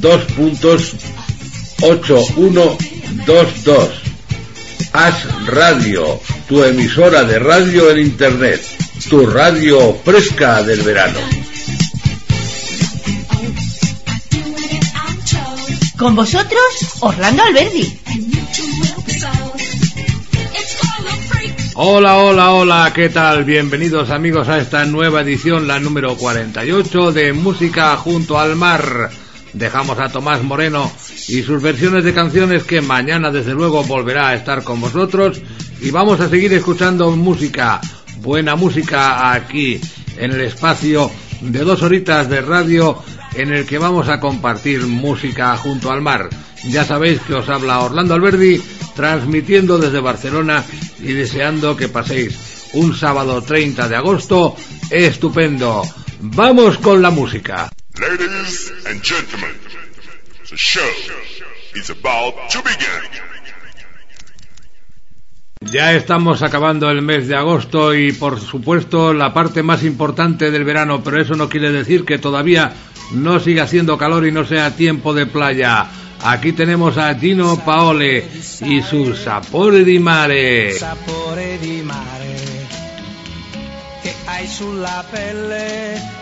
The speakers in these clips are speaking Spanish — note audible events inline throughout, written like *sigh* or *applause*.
dos puntos ocho uno dos dos As Radio, tu emisora de radio en internet, tu radio fresca del verano. Con vosotros, Orlando Alberdi. Hola, hola, hola, ¿qué tal? Bienvenidos amigos a esta nueva edición, la número 48 de Música junto al mar dejamos a Tomás Moreno y sus versiones de canciones que mañana desde luego volverá a estar con vosotros y vamos a seguir escuchando música, buena música aquí en el espacio de dos horitas de radio en el que vamos a compartir música junto al mar. Ya sabéis que os habla Orlando Alberdi transmitiendo desde Barcelona y deseando que paséis un sábado 30 de agosto estupendo. Vamos con la música. Ladies and gentlemen, the show is about to begin. Ya estamos acabando el mes de agosto y por supuesto la parte más importante del verano, pero eso no quiere decir que todavía no siga haciendo calor y no sea tiempo de playa. Aquí tenemos a Gino Paole y su Sapore di Mare. Sapore di mare che hai sulla pelle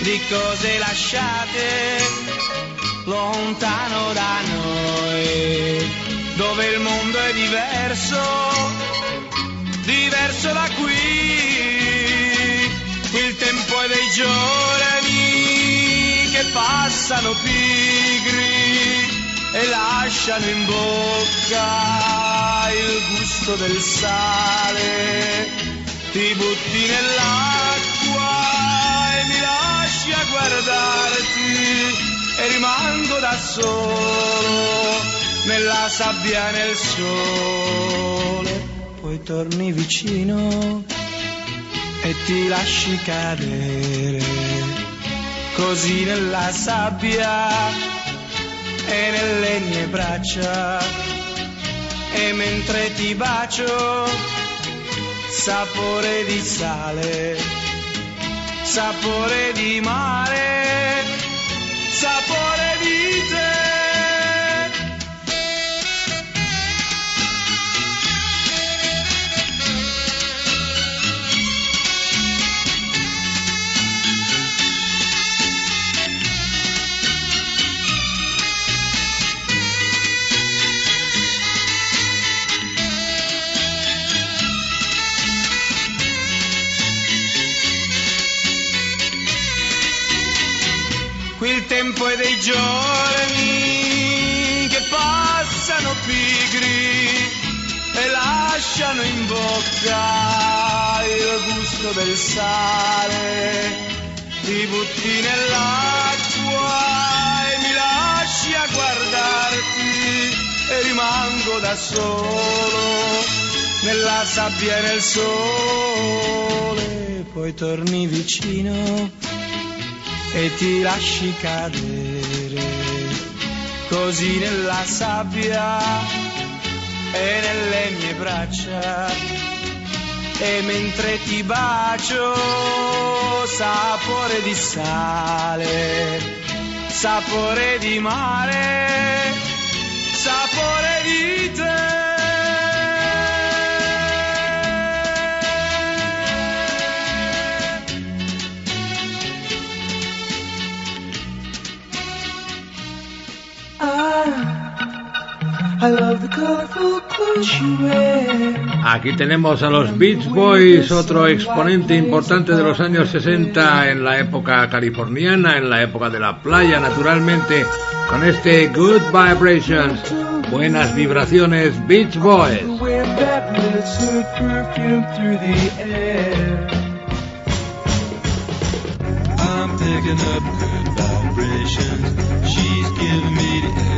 di cose lasciate lontano da noi, dove il mondo è diverso, diverso da qui. Il tempo è dei giorni che passano pigri e lasciano in bocca il gusto del sale. Ti butti nell'acqua riesci a guardarti e rimango da solo nella sabbia nel sole. Poi torni vicino e ti lasci cadere così nella sabbia e nelle mie braccia e mentre ti bacio sapore di sale sapore di mare, sapore da solo nella sabbia e nel sole. Poi torni vicino e ti lasci cadere così nella sabbia e nelle mie braccia e mentre ti bacio sapore di sale sapore di mare sapore di Aquí tenemos a los Beach Boys, otro exponente importante de los años 60 en la época californiana, en la época de la playa, naturalmente, con este Good Vibrations, buenas vibraciones Beach Boys. I'm picking up good vibrations. She's giving me the.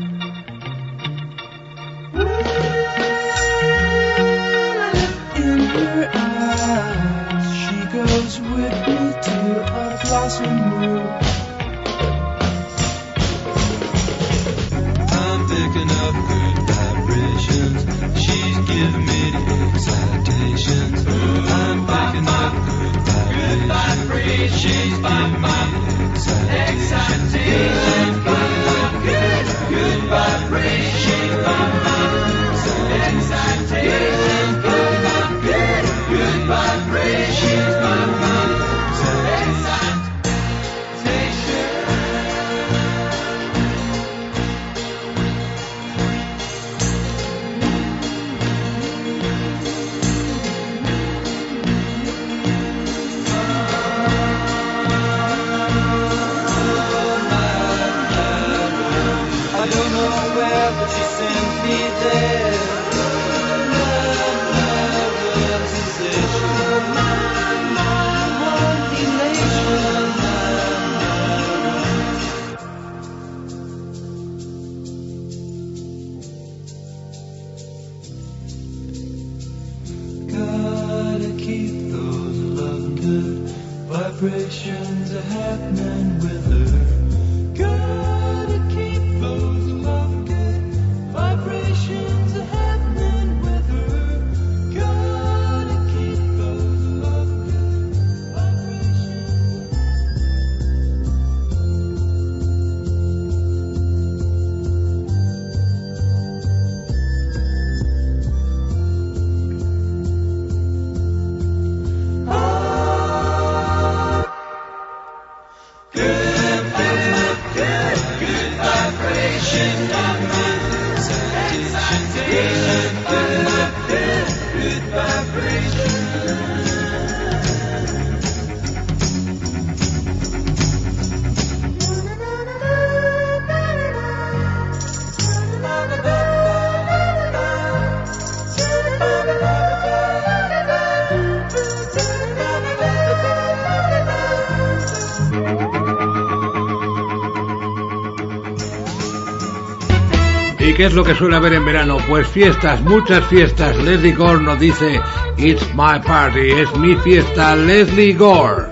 Good vibrations. She's giving me vibrations a happening qué es lo que suele haber en verano? Pues fiestas, muchas fiestas. Leslie Gore nos dice, It's my party, es mi fiesta, Leslie Gore.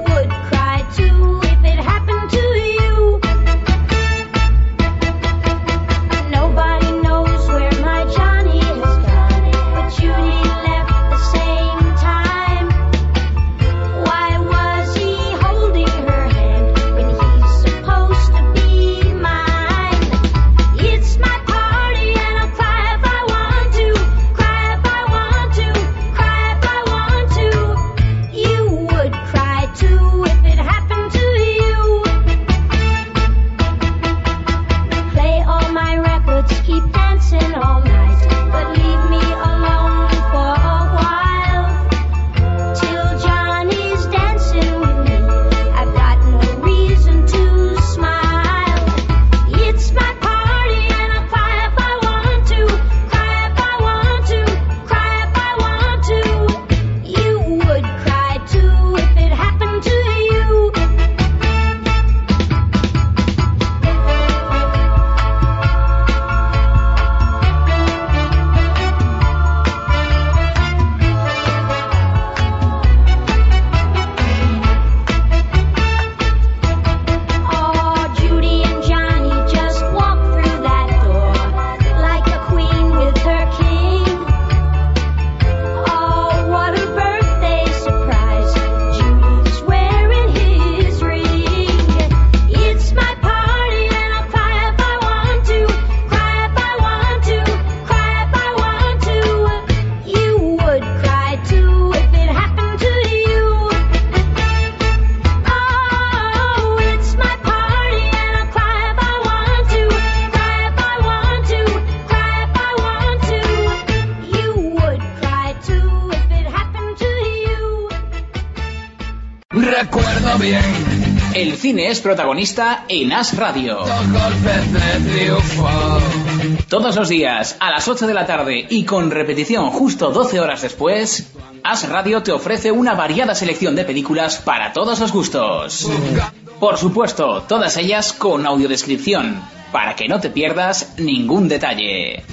Es protagonista en As Radio. Todos los días, a las 8 de la tarde y con repetición justo 12 horas después, As Radio te ofrece una variada selección de películas para todos los gustos. Por supuesto, todas ellas con audiodescripción, para que no te pierdas ningún detalle.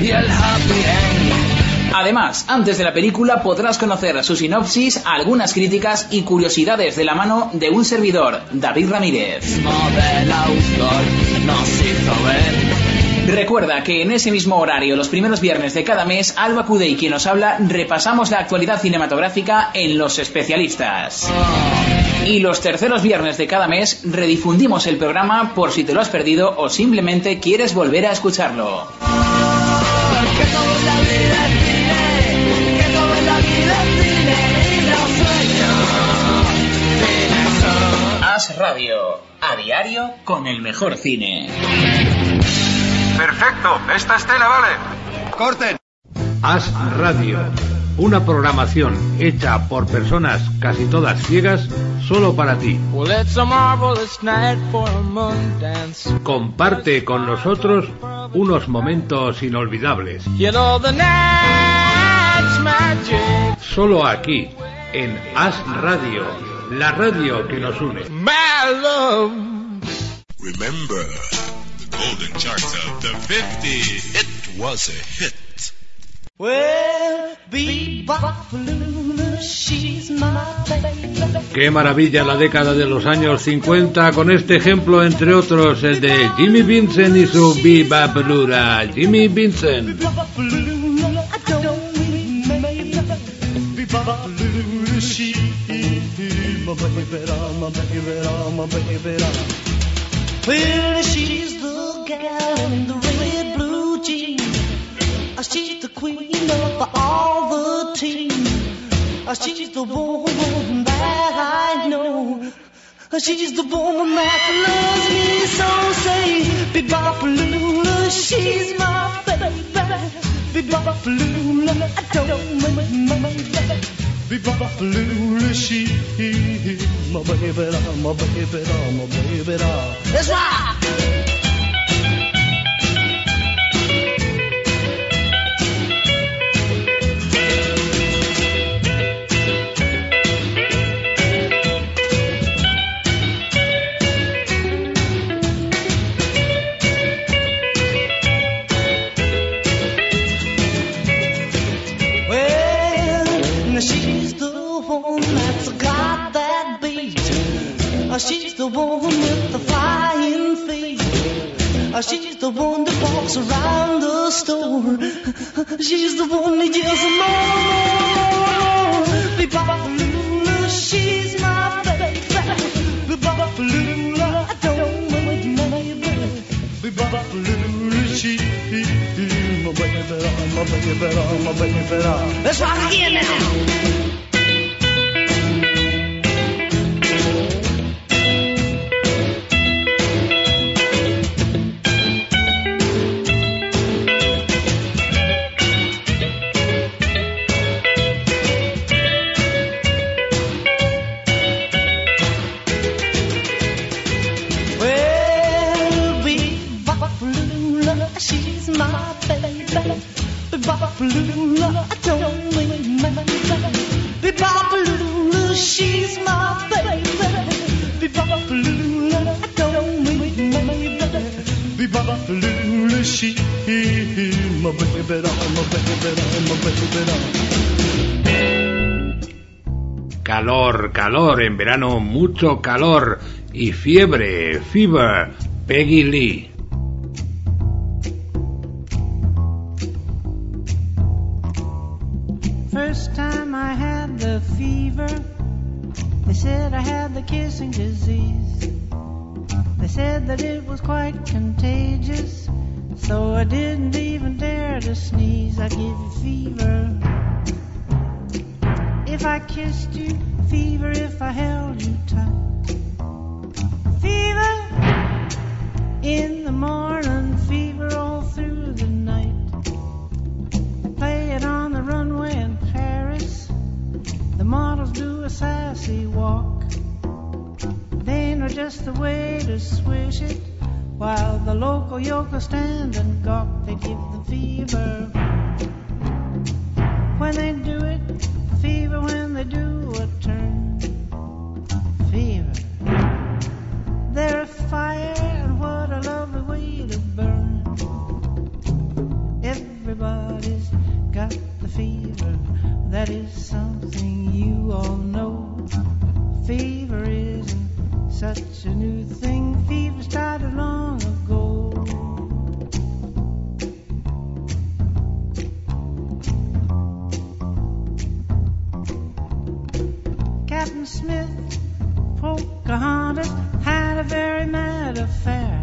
Y el happy. Además, antes de la película podrás conocer su sinopsis, algunas críticas y curiosidades de la mano de un servidor, David Ramírez. Recuerda que en ese mismo horario, los primeros viernes de cada mes, Alba Cude y quien nos habla, repasamos la actualidad cinematográfica en Los Especialistas. Y los terceros viernes de cada mes, redifundimos el programa por si te lo has perdido o simplemente quieres volver a escucharlo. As Radio, a diario con el mejor cine. Perfecto, esta estela vale. Corten. As Radio, una programación hecha por personas casi todas ciegas solo para ti. Well, it's a marvelous night for a moon dance. Comparte con nosotros unos momentos inolvidables. Solo aquí, en As Radio, la radio que nos une. My love. Remember the golden charts of the 50s. It was a hit. Well, she's my baby. Qué maravilla la década de los años 50 con este ejemplo entre otros el de Jimmy Vincent y su Viva Blura. Jimmy Vincent. Baby, my baby, my baby. Well, she's the gal in the red blue jeans. She's the queen of all the team. She's the woman that I know. She's the woman that loves me so. Say, Bebopalula, she's my baby. Bebopalula, I don't mind my baby. Bebopalula, she, my baby, my baby, my baby. That's right. Well, She's the one with the flying feet. Uh, She's the one that walks around the store. *laughs* She's the one that yells more, more, more. Bebopalula, she's my baby. Bebopalula, I don't mind my baby. Bebopalula, she, my baby, my baby, my baby. Let's rock again now. Calor, calor, en verano mucho calor y fiebre, fever, Peggy Lee. The kissing disease. They said that it was quite contagious, so I didn't even dare to sneeze. I'd give you fever. If I kissed you, fever if I held you tight. Fever in the morning, fever all through the night. Play it on the runway in Paris. The models do a sassy walk. To swish it, while the local yokels stand and gawk. They give the fever. When they do it, fever when they do a turn. Fever. They're a fire, such a new thing. Fever started long ago. Captain Smith, Pocahontas had a very mad affair.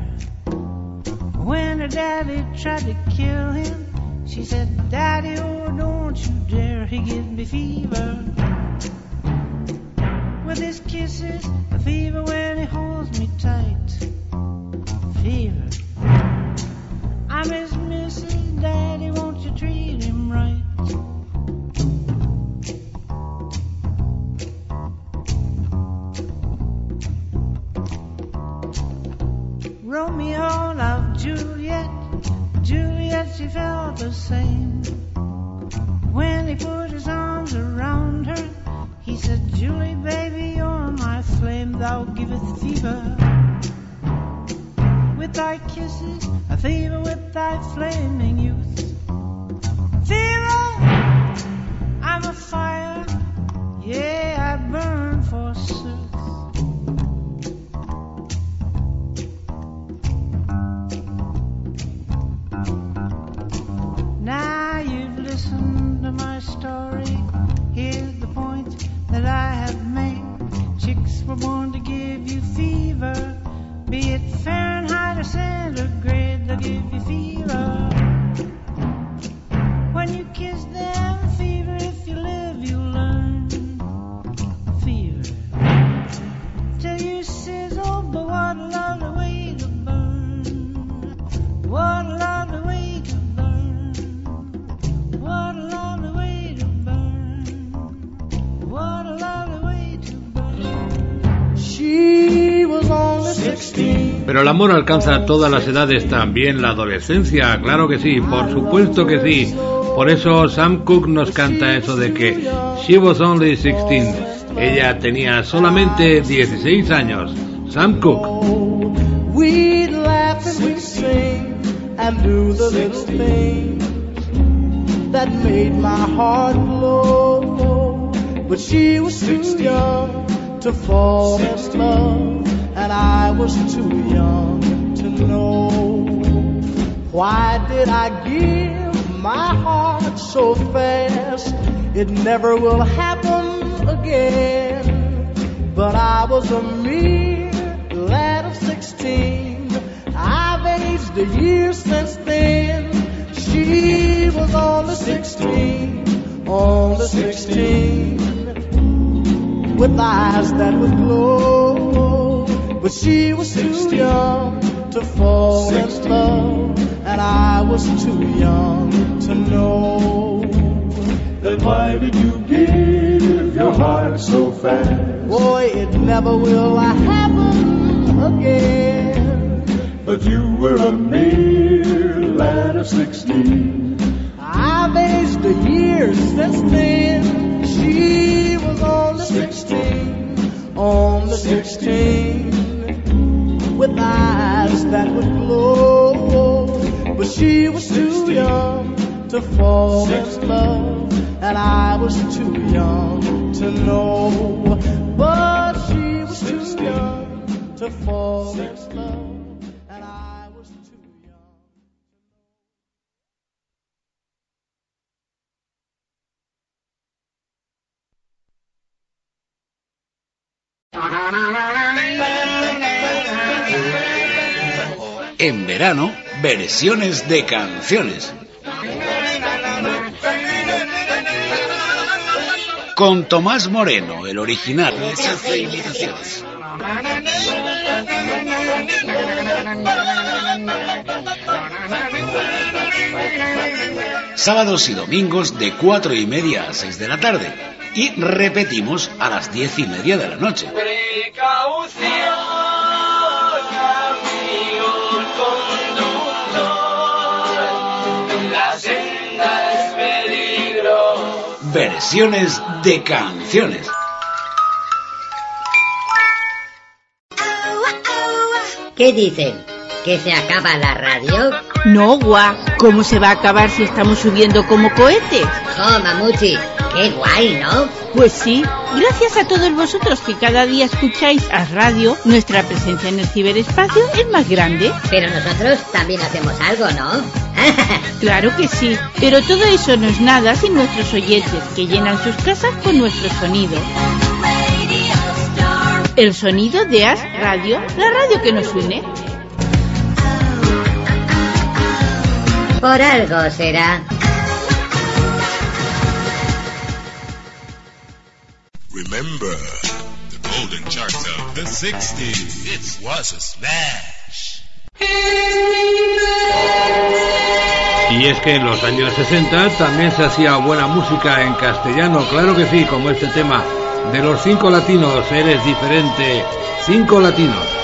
When her daddy tried to kill him, she said, Daddy, oh, don't you dare, he gives me fever. With his kisses, a fever when he holds me tight. Fever. I miss Mrs. Daddy, won't you treat him right? Romeo loved Juliet. Juliet, she felt the same. When he put his arms around her, he said, Julie, baby, you're my flame, thou giveth fever. With thy kisses, a fever with thy flaming youth. Fever! I'm a fire, yeah, I burn forsooth. I have made. Chicks were born to give you fever. Be it Fahrenheit or centigrade, they'll give you fever. When you kiss them, Pero el amor alcanza todas las edades, también la adolescencia, claro que sí, por supuesto que sí. Por eso Sam Cooke nos canta eso de que she was only 16. Ella tenía solamente 16 años. Sam Cooke. We'd laugh and we'd sing and do the little things that made my heart glow. But she was too young to fall in love, and I was too young to know. Why did I give my heart so fast? It never will happen again. But I was a mere lad of sixteen. I've aged a year since then. She was on the sixteen, on the sixteen, with eyes that would glow. But she was too young to fall in love, and I was too young to know. Then why did you give your heart so fast? Boy, it never will happen again. But you were a mere lad of sixteen. I've aged a year since then. She was on the sixteen, on the sixteen, with eyes that would glow. But she was too young to fall in love, and I was too young to know. But she was too young to fall in love, En verano, versiones de canciones. Con Tomás Moreno, el original. Sábados y domingos de cuatro y media a seis de la tarde. Y repetimos a las diez y media de la noche. Versiones de canciones. ¿Qué dicen? ¿Que se acaba la radio? No, guau. ¿Cómo se va a acabar si estamos subiendo como cohetes? ¡Jo, mamuchi! ¡Qué guay, ¿no? Pues sí, gracias a todos vosotros que cada día escucháis a radio, nuestra presencia en el ciberespacio es más grande. Pero nosotros también hacemos algo, ¿no? *laughs* Claro que sí, pero todo eso no es nada sin nuestros oyentes que llenan sus casas con nuestro sonido. El sonido de As Radio, la radio que nos une. Por algo será. Remember the golden of the 60s. It was a smash. Y es que en los años 60 también se hacía buena música en castellano, claro que sí, como este tema de los cinco latinos, eres diferente, cinco latinos.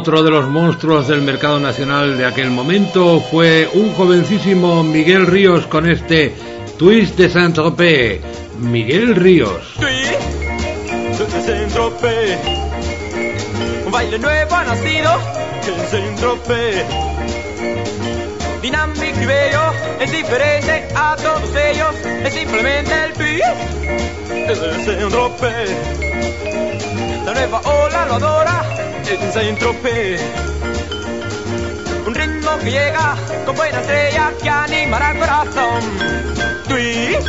Otro de los monstruos del mercado nacional de aquel momento fue un jovencísimo Miguel Ríos con este Twist de Saint-Tropez. Miguel Ríos. desde Saint-Tropez. Un baile nuevo ha nacido en Saint-Tropez. Dinámico y bello, es diferente a todos ellos. Es simplemente el twist desde Saint-Tropez. La nueva ola lo adora en Saint-Tropez. Un ritmo que llega con buena estrella que animará el corazón. Twist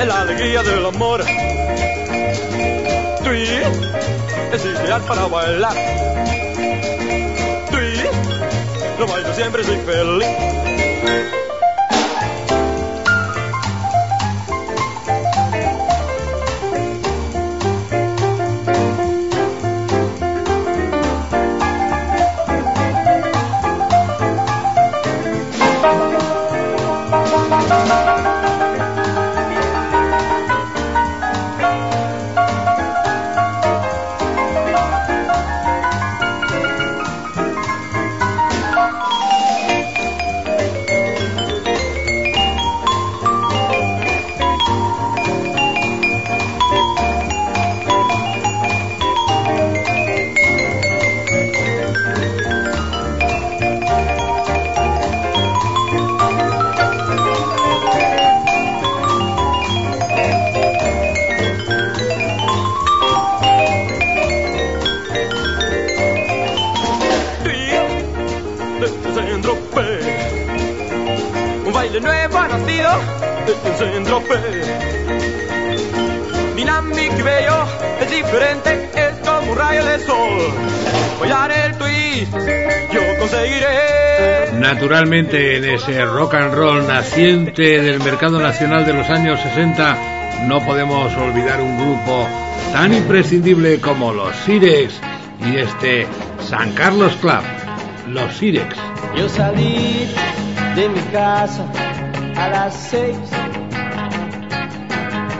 es la alegría del amor. Twist es ideal para bailar. Twist lo bailo siempre soy feliz. En ese rock and roll naciente del mercado nacional de los años 60, no podemos olvidar un grupo tan imprescindible como los Sirex y este San Carlos Club, los Sirex. Yo salí de mi casa a las seis,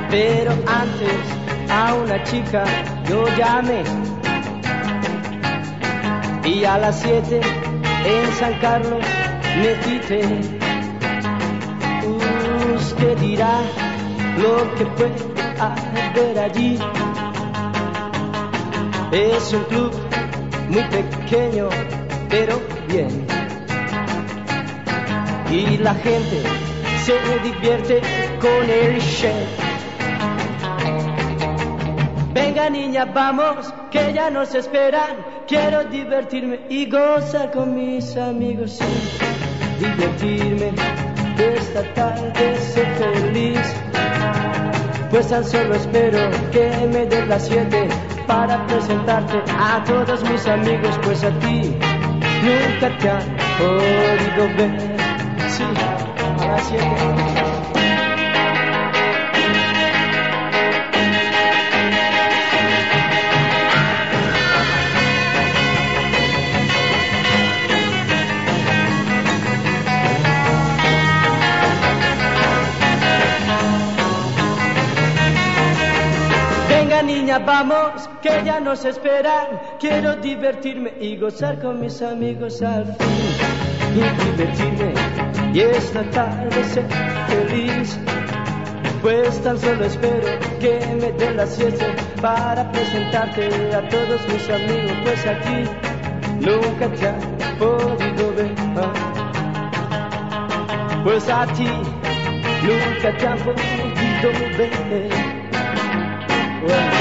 pero antes a una chica yo llamé y a las siete en San Carlos me quité. Usted dirá lo que puede haber allí. Es un club muy pequeño, pero bien. Y la gente se divierte con el chef. Venga niña, vamos, que ya nos esperan. Quiero divertirme y gozar con mis amigos. Divertirme esta tarde, ser feliz. Pues tan solo espero que me den las siete para presentarte a todos mis amigos. Pues a ti nunca te han podido ver. Sí, a las siete. Vamos, que ya nos esperan. Quiero divertirme y gozar con mis amigos al fin. Y divertirme y esta tarde ser feliz. Pues tan solo espero que me den las siete para presentarte a todos mis amigos. Pues aquí nunca te han podido ver. Pues a ti nunca te han podido ver. Se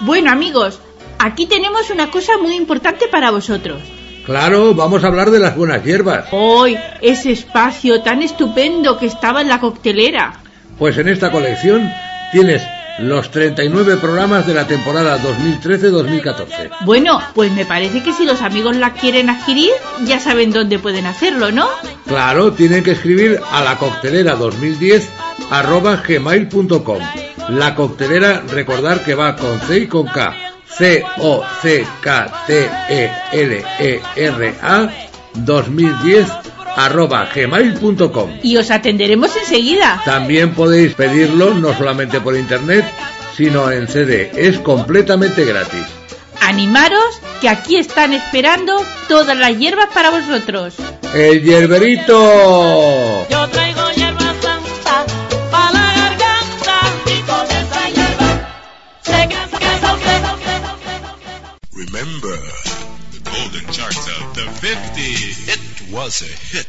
Bueno amigos, aquí tenemos una cosa muy importante para vosotros. Claro, vamos a hablar de las buenas hierbas. Hoy, ese espacio tan estupendo que estaba en la coctelera. Pues en esta colección tienes los 39 programas de la temporada 2013-2014. Bueno, pues me parece que si los amigos la quieren adquirir, ya saben dónde pueden hacerlo, ¿no? Claro, tienen que escribir a la coctelera 2010 arroba gmail.com. La coctelera, recordar que va con C y con K. C-O-C-K-T-E-L-E-R-A 2010 arroba gmail.com. Y os atenderemos enseguida. También podéis pedirlo no solamente por internet, sino en CD. Es completamente gratis. Animaros, que aquí están esperando todas las hierbas para vosotros. ¡El hierberito! Yo traigo Remember the golden charter, the 50. It was a hit.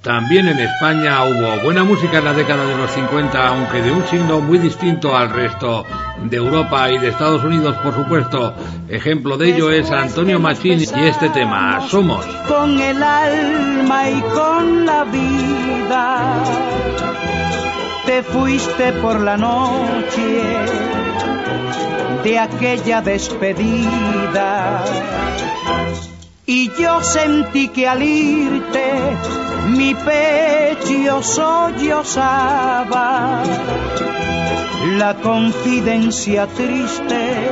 También en España hubo buena música en la década de los 50, aunque de un signo muy distinto al resto de Europa y de Estados Unidos, por supuesto. Ejemplo de ello es Antonio Machín y este tema, Somos. con el alma y con la vida. Te fuiste por la noche de aquella despedida. Y yo sentí que al irte mi pecho sollozaba la confidencia triste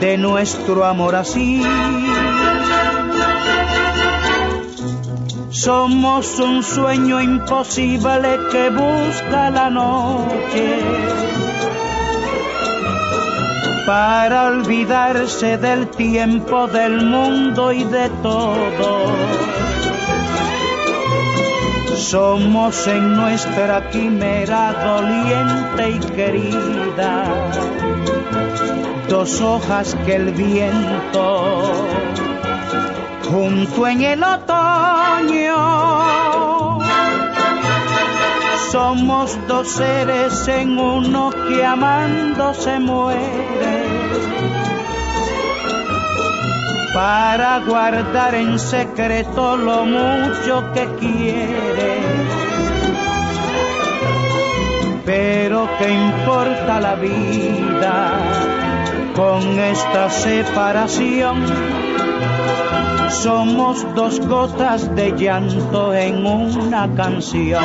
de nuestro amor así. Somos un sueño imposible que busca la noche para olvidarse del tiempo, del mundo y de todo. Somos en nuestra quimera doliente y querida dos hojas que el viento junto en el otoño. Somos dos seres en uno que amando se muere para guardar en secreto lo mucho que quiere. Pero qué importa la vida con esta separación. Somos dos gotas de llanto en una canción.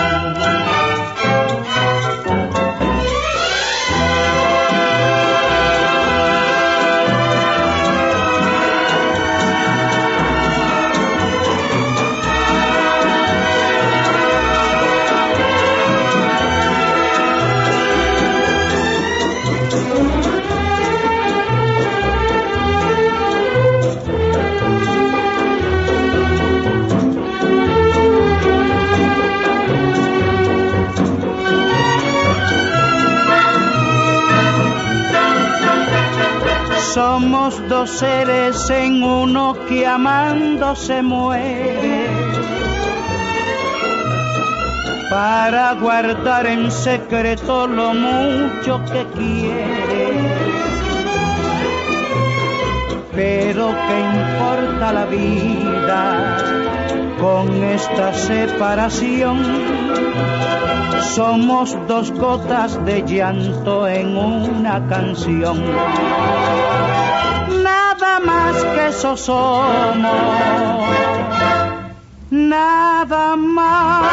Somos dos seres en uno que amando se muere para guardar en secreto lo mucho que quiere. Pero qué importa la vida con esta separación. Somos dos gotas de llanto en una canción. Más que eso somos. Nada más.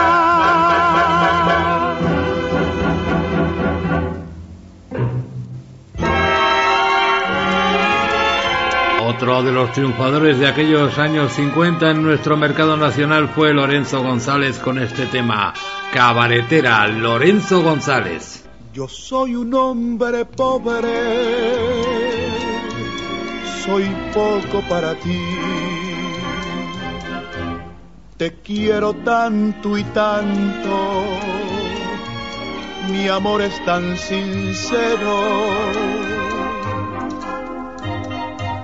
Otro de los triunfadores de aquellos años 50 en nuestro mercado nacional fue Lorenzo González con este tema, Cabaretera, Lorenzo González. Yo soy un hombre pobre, soy poco para ti. Te quiero tanto y tanto, mi amor es tan sincero.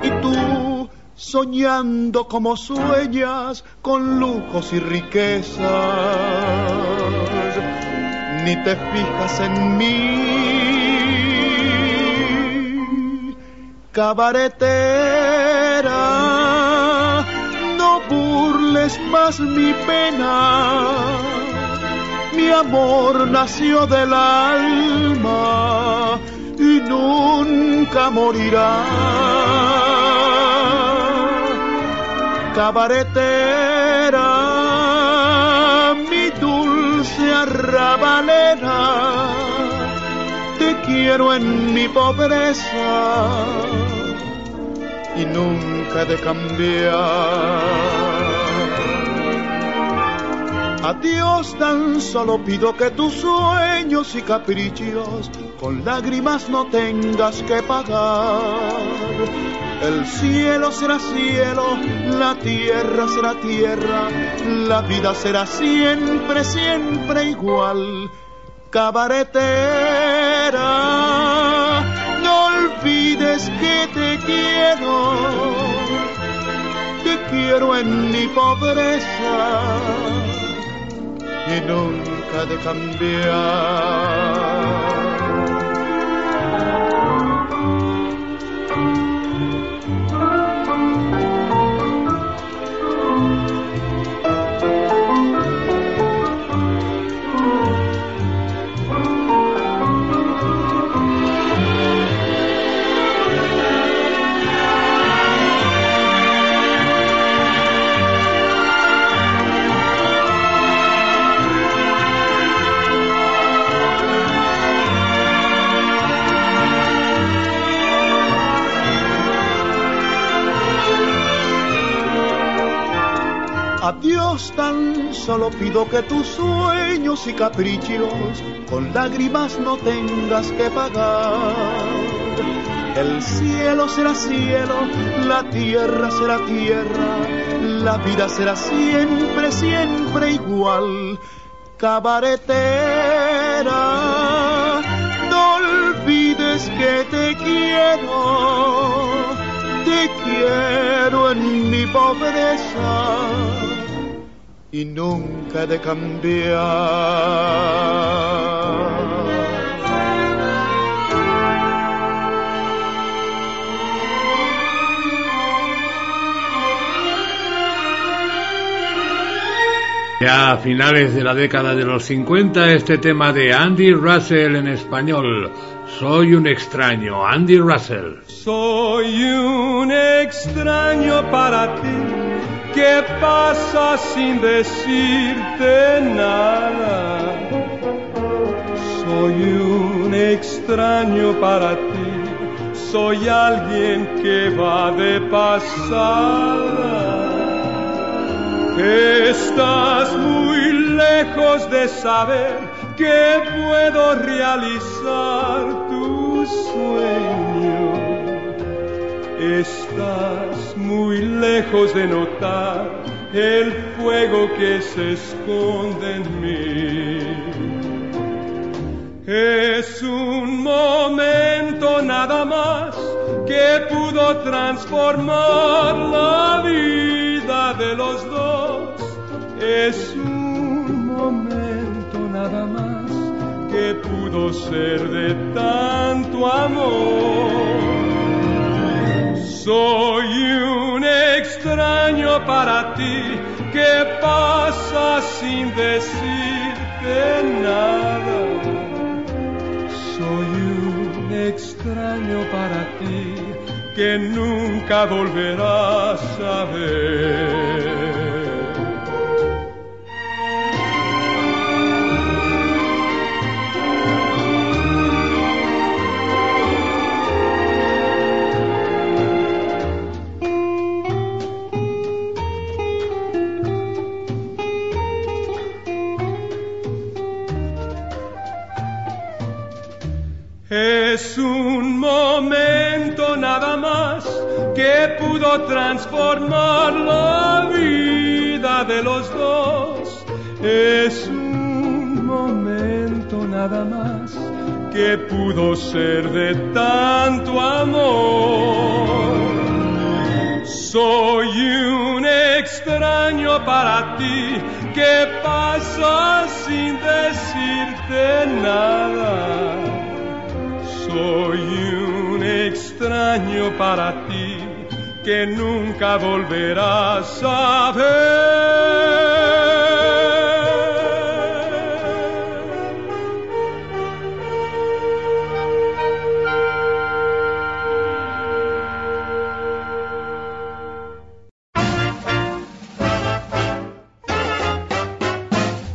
Y tú, soñando como sueñas, con lujos y riquezas, ni te fijas en mí. Cabaretera, no burles más mi pena. Mi amor nació del alma y nunca morirá. Cabaretera, mi dulce arrabalera, quiero en mi pobreza y nunca he de cambiar. A Dios tan solo pido que tus sueños y caprichos con lágrimas no tengas que pagar. El cielo será cielo, la tierra será tierra, la vida será siempre, siempre igual. No olvides que te quiero, te quiero en mi pobreza y nunca de cambiar. A Dios tan solo pido que tus sueños y caprichos con lágrimas no tengas que pagar. El cielo será cielo, la tierra será tierra, la vida será siempre, siempre igual. Cabaretera, no olvides que te quiero, te quiero en mi pobreza y nunca de cambiar. Ya a finales de la década de los 50, este tema de Andy Russell en español, Soy un extraño, Andy Russell. Soy un extraño para ti que pasa sin decirte nada. Soy un extraño para ti, soy alguien que va de pasada. Estás muy lejos de saber que puedo realizar tu sueño. Estás muy lejos de notar el fuego que se esconde en mí. Es un momento nada más que pudo transformar la vida de los dos. Es un momento nada más que pudo ser de tanto amor. Soy un extraño para ti que pasa sin decirte nada. Soy un extraño para ti que nunca volverás a ver. Que pudo transformar la vida de los dos. Es un momento nada más que pudo ser de tanto amor. Soy un extraño para ti que pasa sin decirte nada. Soy un extraño para ti que nunca volverás a ver.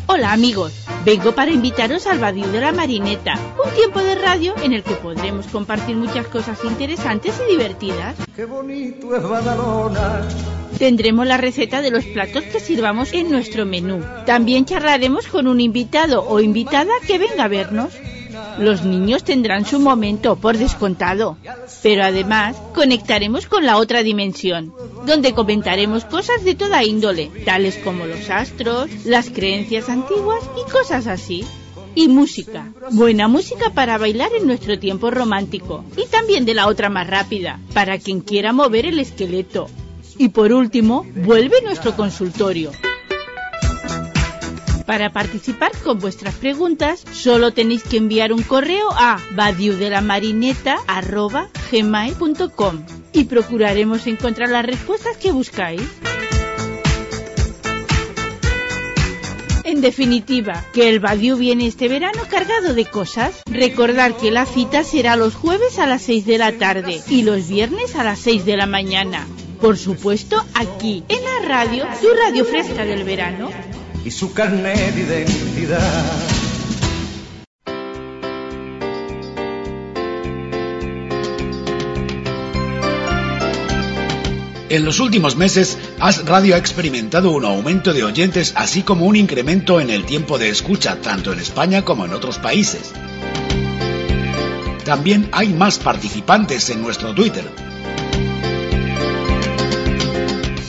Hola amigos, vengo para invitaros al Badiou de la Marineta, un tiempo de radio en el que podremos compartir muchas cosas interesantes y divertidas. Qué bonito es Badalona. Tendremos la receta de los platos que sirvamos en nuestro menú. También charlaremos con un invitado o invitada que venga a vernos. Los niños tendrán su momento, por descontado. Pero además, conectaremos con la otra dimensión, donde comentaremos cosas de toda índole, tales como los astros, las creencias antiguas y cosas así. Y música. Buena música para bailar en nuestro tiempo romántico. Y también de la otra más rápida, para quien quiera mover el esqueleto. Y por último, vuelve nuestro consultorio. Para participar con vuestras preguntas, solo tenéis que enviar un correo a badiudelamarineta.gmail.com y procuraremos encontrar las respuestas que buscáis. En definitiva, que el Badiou viene este verano cargado de cosas. Recordar que la cita será los jueves a las 6 de la tarde y los viernes a las 6 de la mañana. Por supuesto, aquí, en la radio, tu radio fresca del verano. Y su carnet de identidad. En los últimos meses, As Radio ha experimentado un aumento de oyentes así como un incremento en el tiempo de escucha tanto en España como en otros países. También hay más participantes en nuestro Twitter.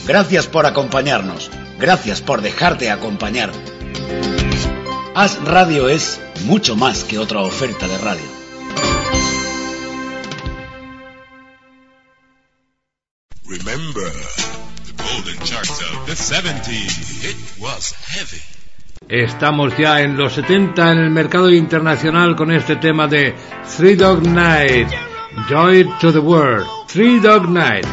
Gracias por acompañarnos. Gracias por dejarte acompañar. As Radio es mucho más que otra oferta de radio. Remember the golden charts of the 70s. It was heavy. Estamos ya en los 70 en el mercado internacional con este tema de Three Dog Night. Joy to the World. Three Dog Night.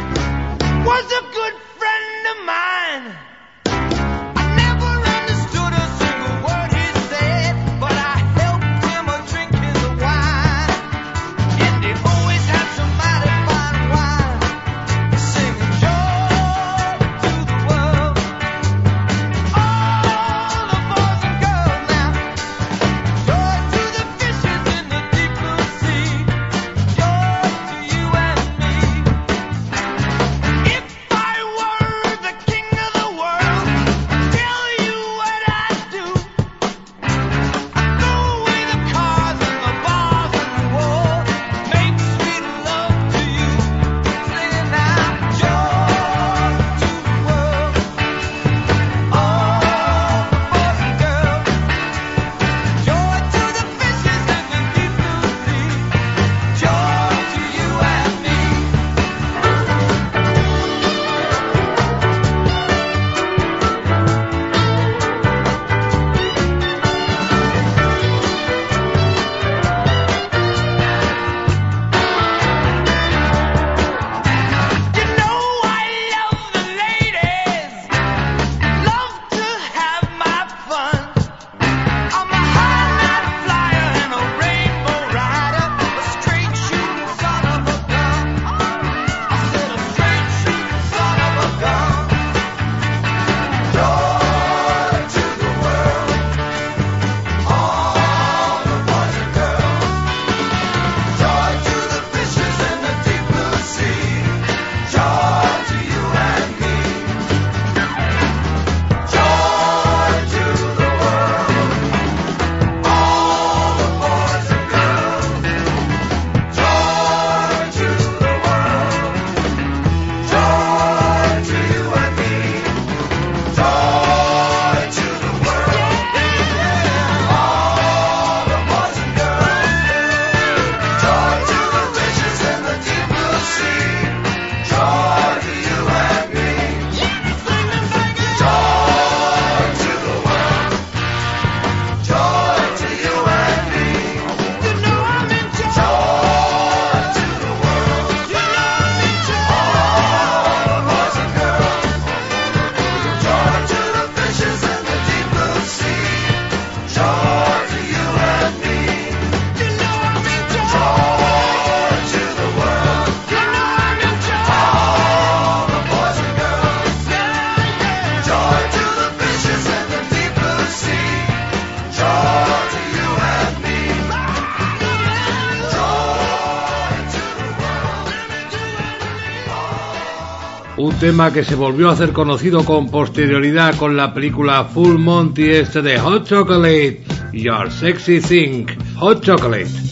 tema que se volvió a hacer conocido con posterioridad con la película Full Monty este de Hot Chocolate, Your Sexy Thing, Hot Chocolate.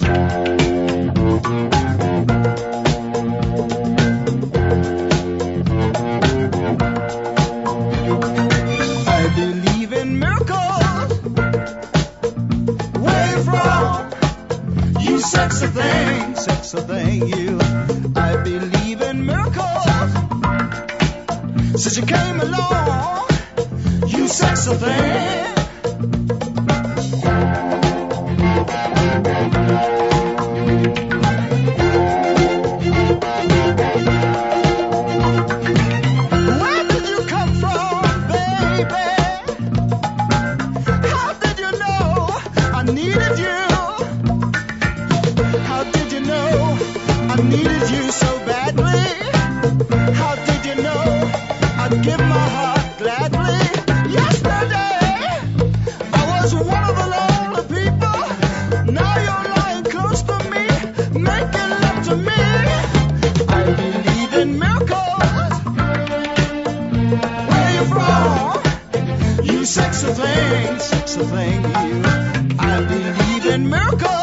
So thank. You, I believe in miracles.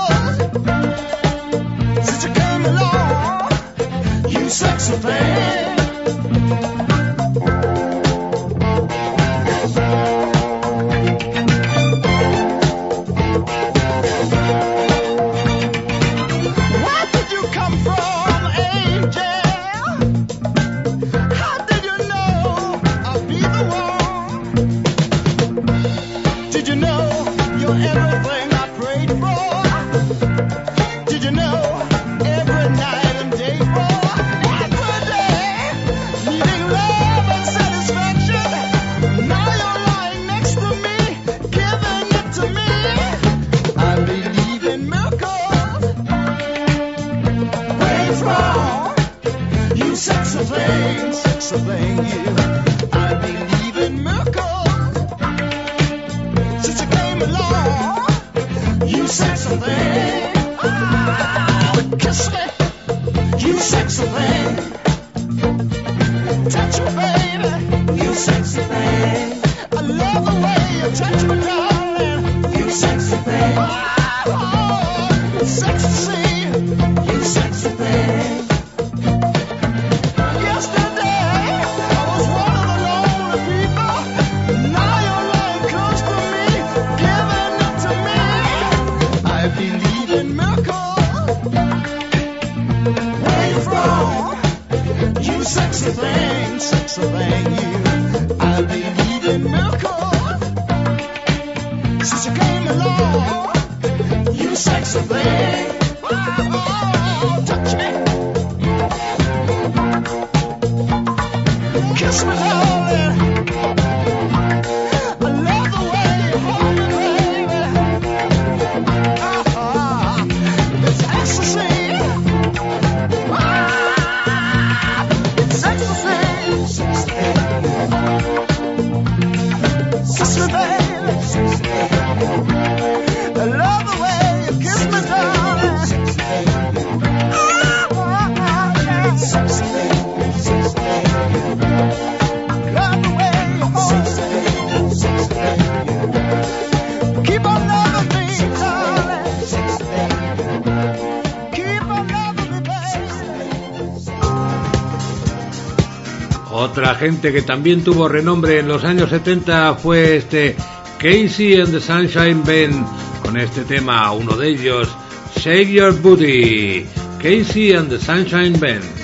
otra gente que también tuvo renombre en los años 70 fue este Casey and the Sunshine Band con este tema, uno de ellos, Shake Your Booty, Casey and the Sunshine Band.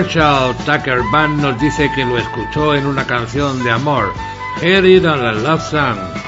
Marshall Tucker Band nos dice que lo escuchó en una canción de amor, Head It on a Love Song.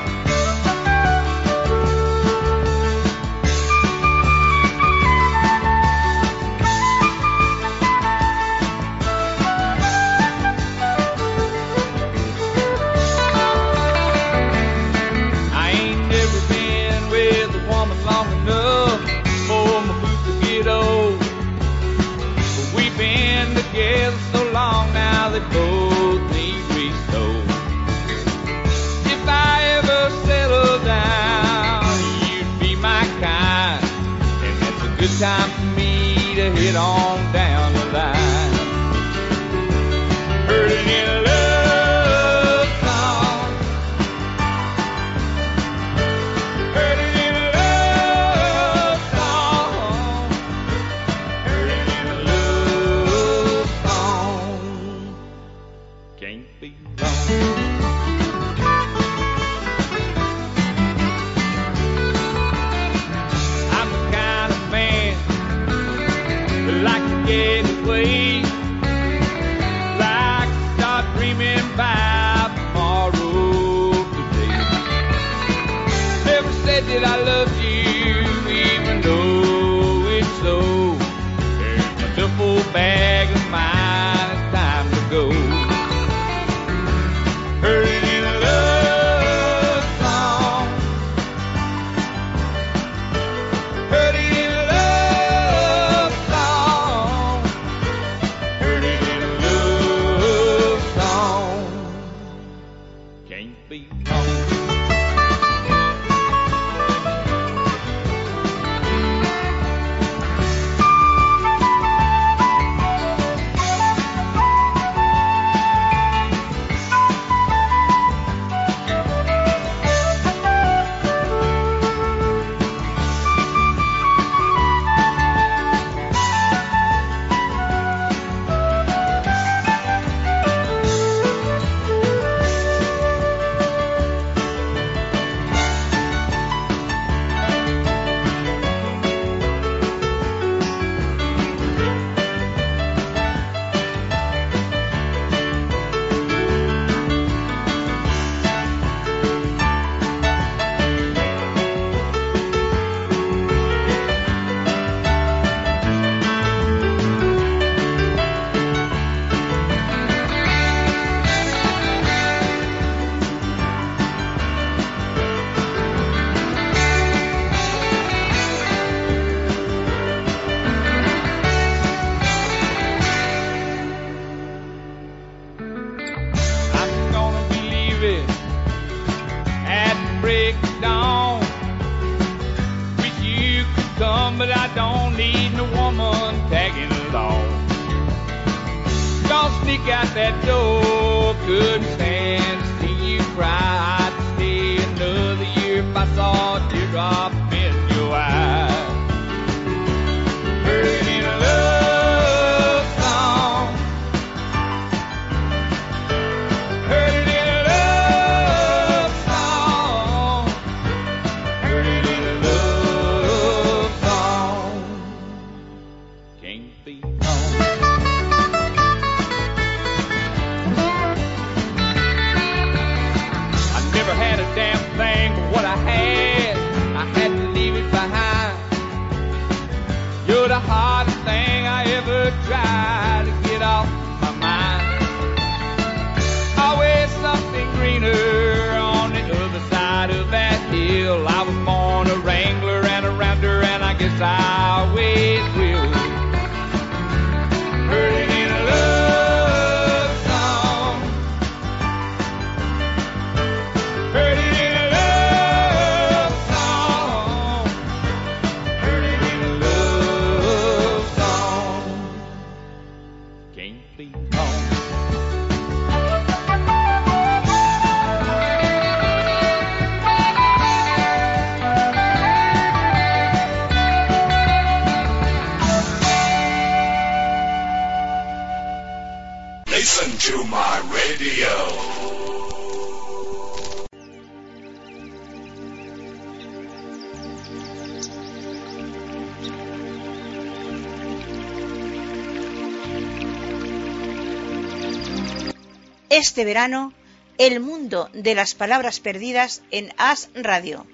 Este verano el mundo de las palabras perdidas en As Radio.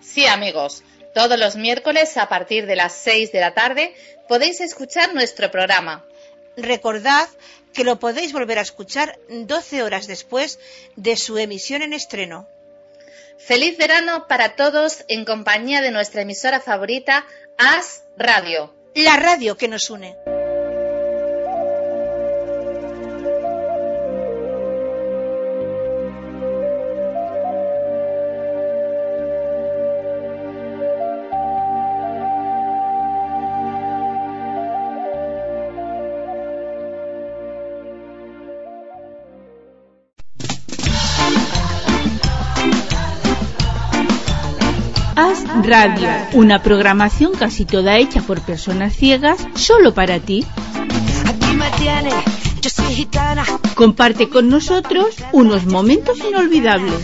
Sí, amigos, todos los miércoles a partir de las 6 de la tarde podéis escuchar nuestro programa. Recordad que lo podéis volver a escuchar 12 horas después de su emisión en estreno. Feliz verano para todos en compañía de nuestra emisora favorita, As Radio. La radio que nos une. Radio, una programación casi toda hecha por personas ciegas solo para ti. Aquí me yo soy gitana. Comparte con nosotros unos momentos inolvidables.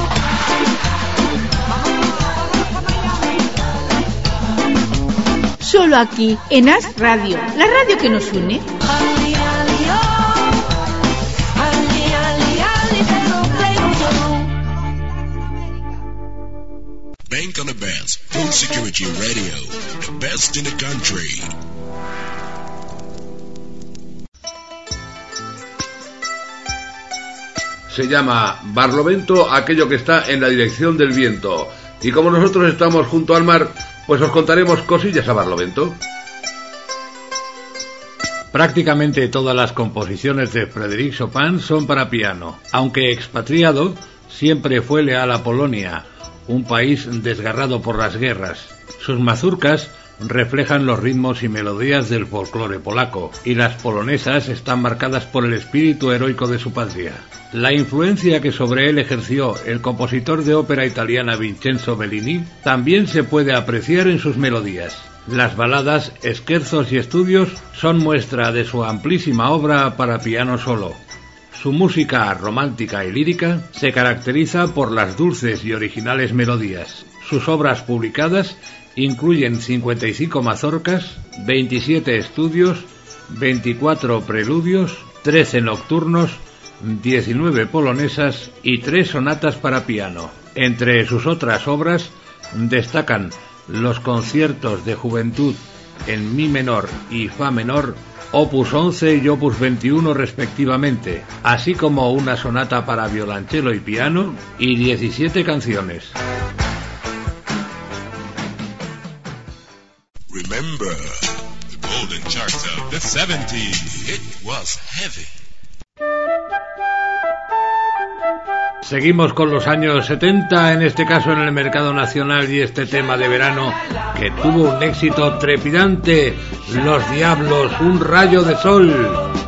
Solo aquí, en As Radio, la radio que nos une. Security Radio, the best in the country. Se llama Barlovento aquello que está en la dirección del viento. Y como nosotros estamos junto al mar, pues os contaremos cosillas a Barlovento. Prácticamente todas las composiciones de Frédéric Chopin son para piano. Aunque expatriado, siempre fue leal a Polonia, un país desgarrado por las guerras. Sus mazurcas reflejan los ritmos y melodías del folclore polaco, y las polonesas están marcadas por el espíritu heroico de su patria. La influencia que sobre él ejerció el compositor de ópera italiana Vincenzo Bellini también se puede apreciar en sus melodías. Las baladas, scherzos y estudios son muestra de su amplísima obra para piano solo. Su música romántica y lírica se caracteriza por las dulces y originales melodías. Sus obras publicadas incluyen 55 mazorcas, 27 estudios, 24 preludios, 13 nocturnos, 19 polonesas y 3 sonatas para piano. Entre sus otras obras destacan los conciertos de juventud en mi menor y fa menor, opus 11 y opus 21 respectivamente, así como una sonata para violonchelo y piano y 17 canciones. Remember the golden charter of the 70s. It was heavy. Seguimos con los años 70, en este caso en el mercado nacional y este tema de verano que tuvo un éxito trepidante, Los Diablos, un rayo de sol.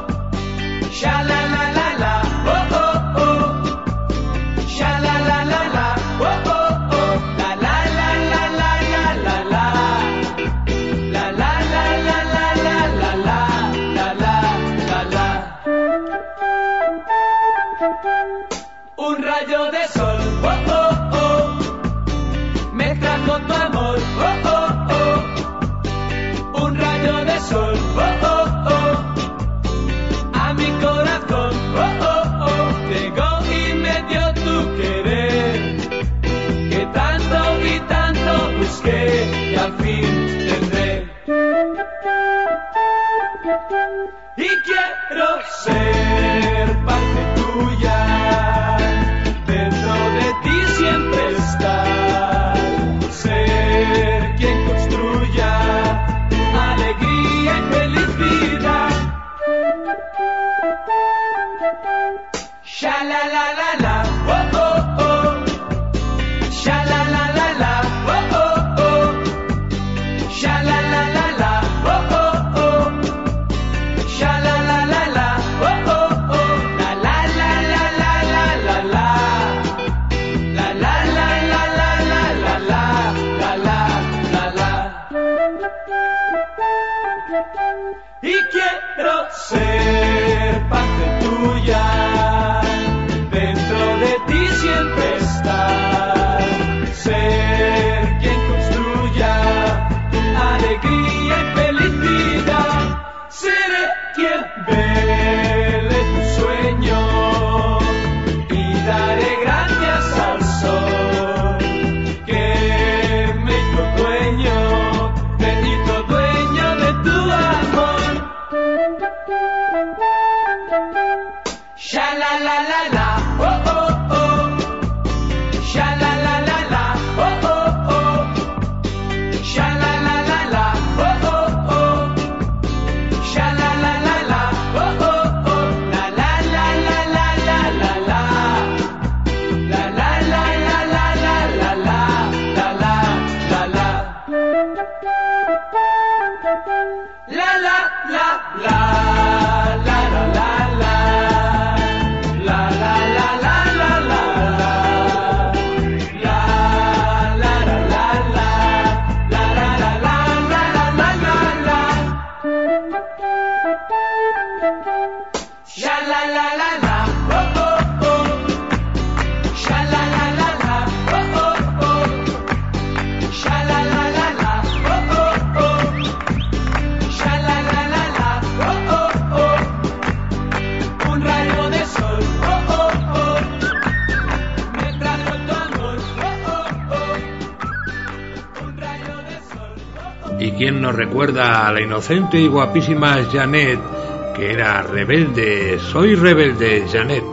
recuerda a la inocente y guapísima Janet, que era rebelde. Soy rebelde, Janet.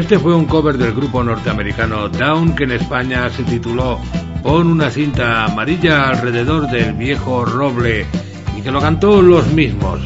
Este fue un cover del grupo norteamericano Down que en España se tituló Pon una cinta amarilla alrededor del viejo roble y que lo cantó los mismos.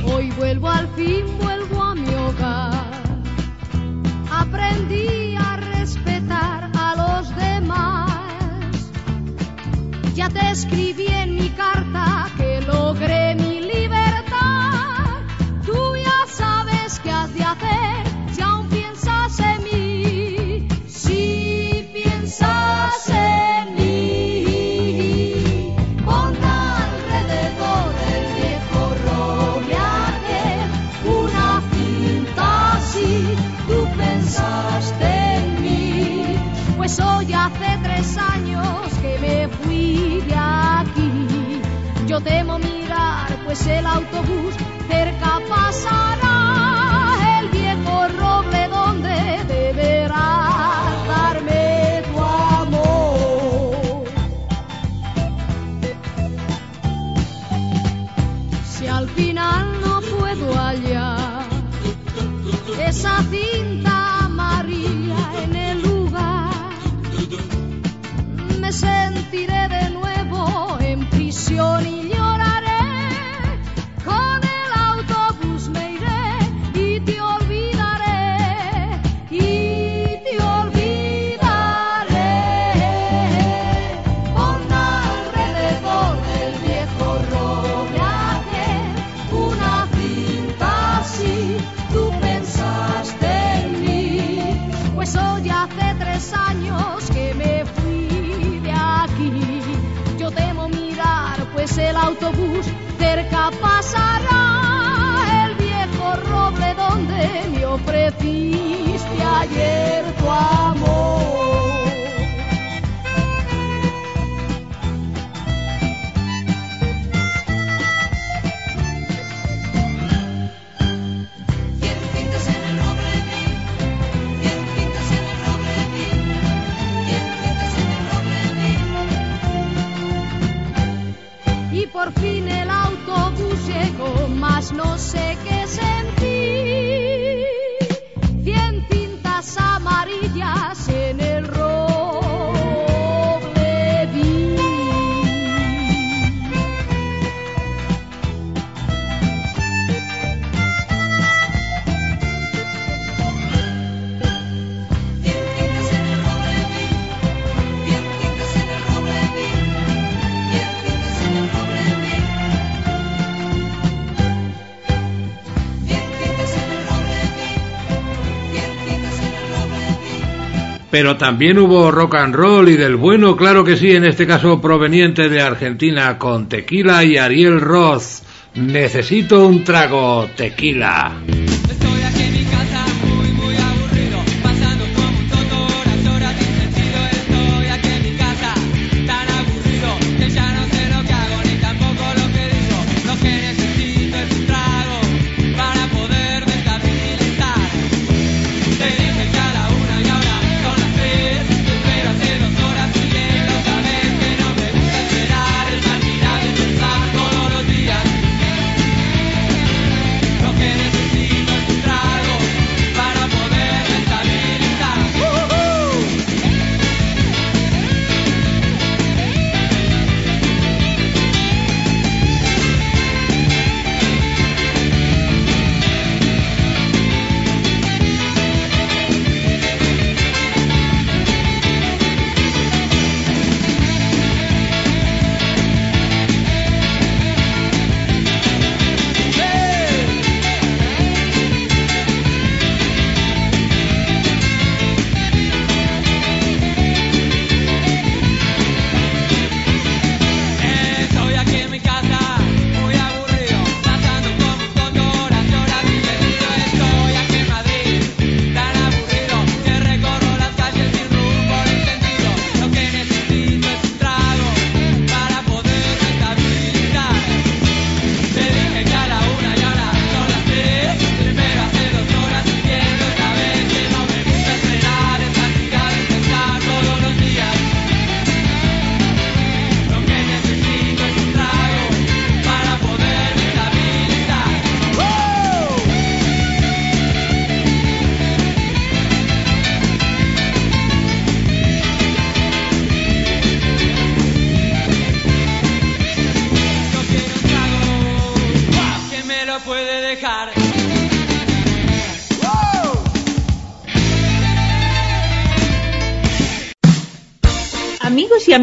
Pero también hubo rock and roll y del bueno, claro que sí, en este caso proveniente de Argentina con Tequila y Ariel Roth. Necesito un trago, tequila.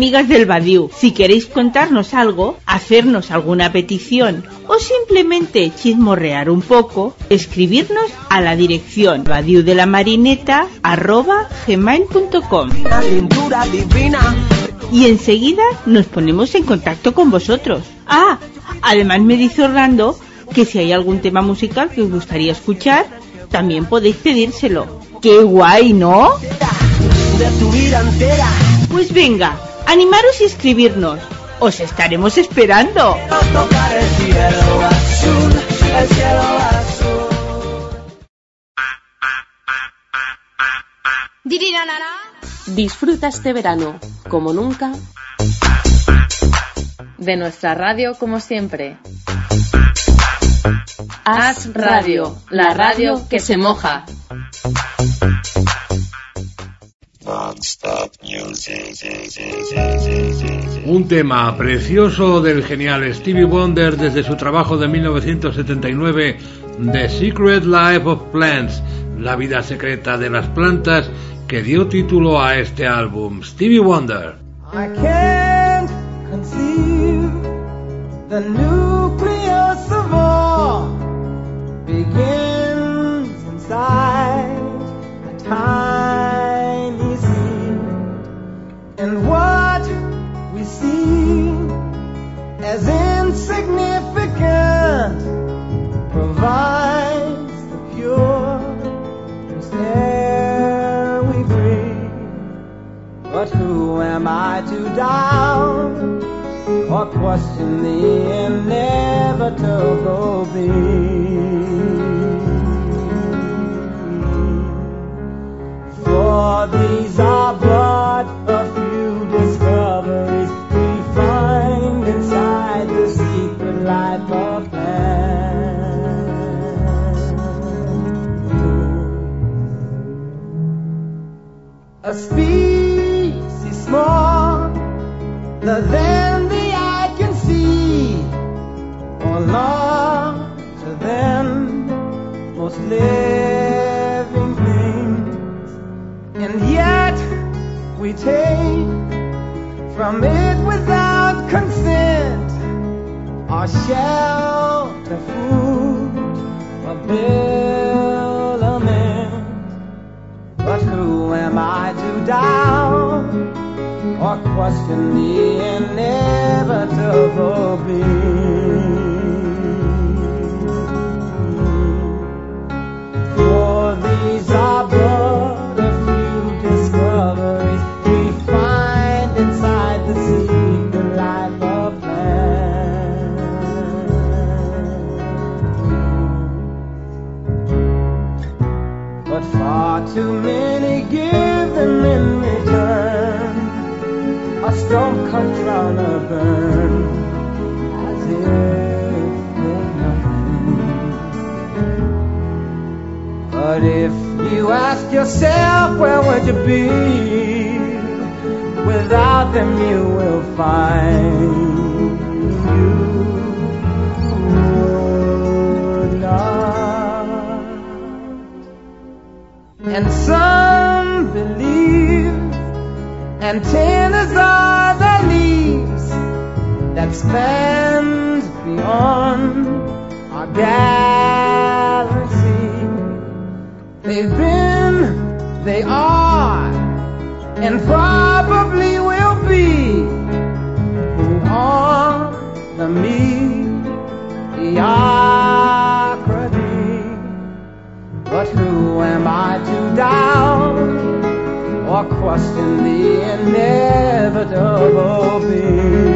Amigas del Badiou, si queréis contarnos algo, hacernos alguna petición o simplemente chismorrear un poco, escribirnos a la dirección badiudelaMarineta@gmail.com y enseguida nos ponemos en contacto con vosotros. Ah, además me dice Orlando que si hay algún tema musical que os gustaría escuchar, también podéis pedírselo. ¡Qué guay, ¿no? Pues venga, animaros y escribirnos. Os estaremos esperando. Disfruta este verano, como nunca, de nuestra radio como siempre. Haz Radio, la radio que se moja. Un tema precioso del genial Stevie Wonder desde su trabajo de 1979, The Secret Life of Plants, la vida secreta de las plantas, que dio título a este álbum, Stevie Wonder. I can't conceive the nucleus of all begins inside a tiny But who am I to doubt or question the inevitable be? For these are but a few discoveries we find inside the secret life of man. A smaller than the eye can see, or larger than most living things, and yet we take from it without consent our shelter, food, ability. But who am I to doubt or question the inevitable be? For these are But if you ask yourself where would you be? Without them you will find you. Would not. And some believe antennas are the leaves that spans beyond our galaxy. They've been, they are, and probably will be who are the mediocrity. But who am I to doubt or question the inevitable be?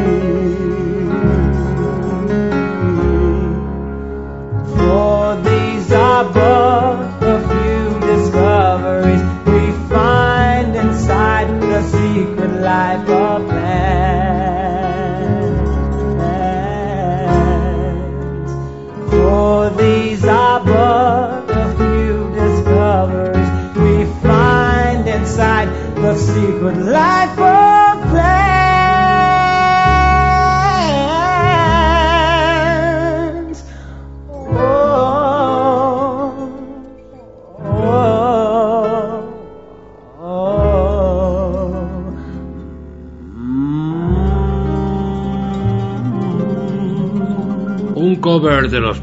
Sabbath.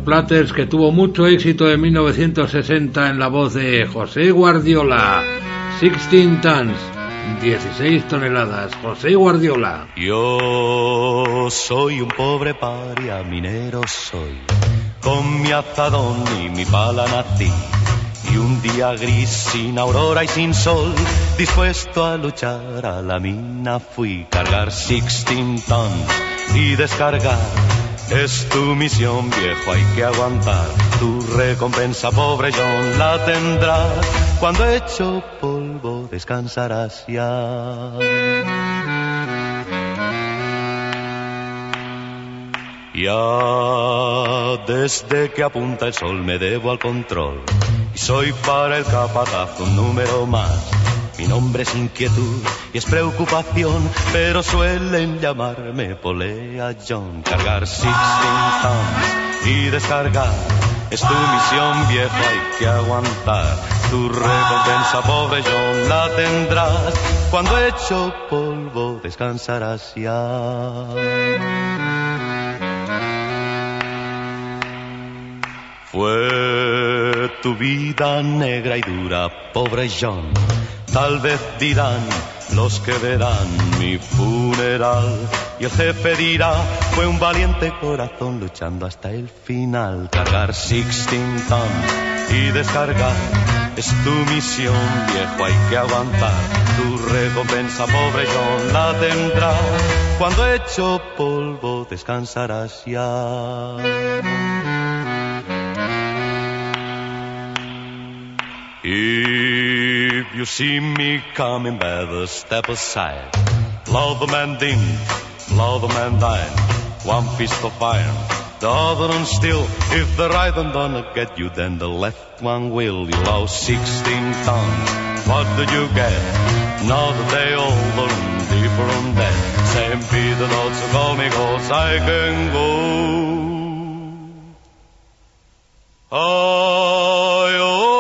Platters que tuvo mucho éxito en 1960 en la voz de José Guardiola. 16 tons, 16 toneladas. José Guardiola. Yo soy un pobre paria, minero soy. Con mi azadón y mi pala nací. Y un día gris, sin aurora y sin sol, dispuesto a luchar a la mina fui. Cargar 16 tons y descargar. Es tu misión, viejo, hay que aguantar. Tu recompensa, pobre John, la tendrás. Cuando hecho polvo, descansarás ya. Ya desde que apunta el sol me debo al control y soy para el capataz un número más. Mi nombre es inquietud y es preocupación, pero suelen llamarme Polea John. Cargar 16 tons y descargar es tu misión, viejo, hay que aguantar. Tu recompensa, pobre John, la tendrás. Cuando hecho polvo, descansarás ya. Fue tu vida negra y dura, pobre John. Tal vez dirán los que verán mi funeral. Y el jefe dirá, fue un valiente corazón luchando hasta el final. Cargar 16 tons y descargar es tu misión, viejo, hay que aguantar. Tu recompensa, pobre John, la tendrás. Cuando hecho polvo descansarás ya. If you see me coming, better step aside. Love man ding, love man dine. One fist of iron, the other one steel. If the right one gonna get you, then the left one will. You lost 16 tons. What did you get? Another day older and deeper on dead. St. Peter not so call me cause I can go. I oh, oh, oh.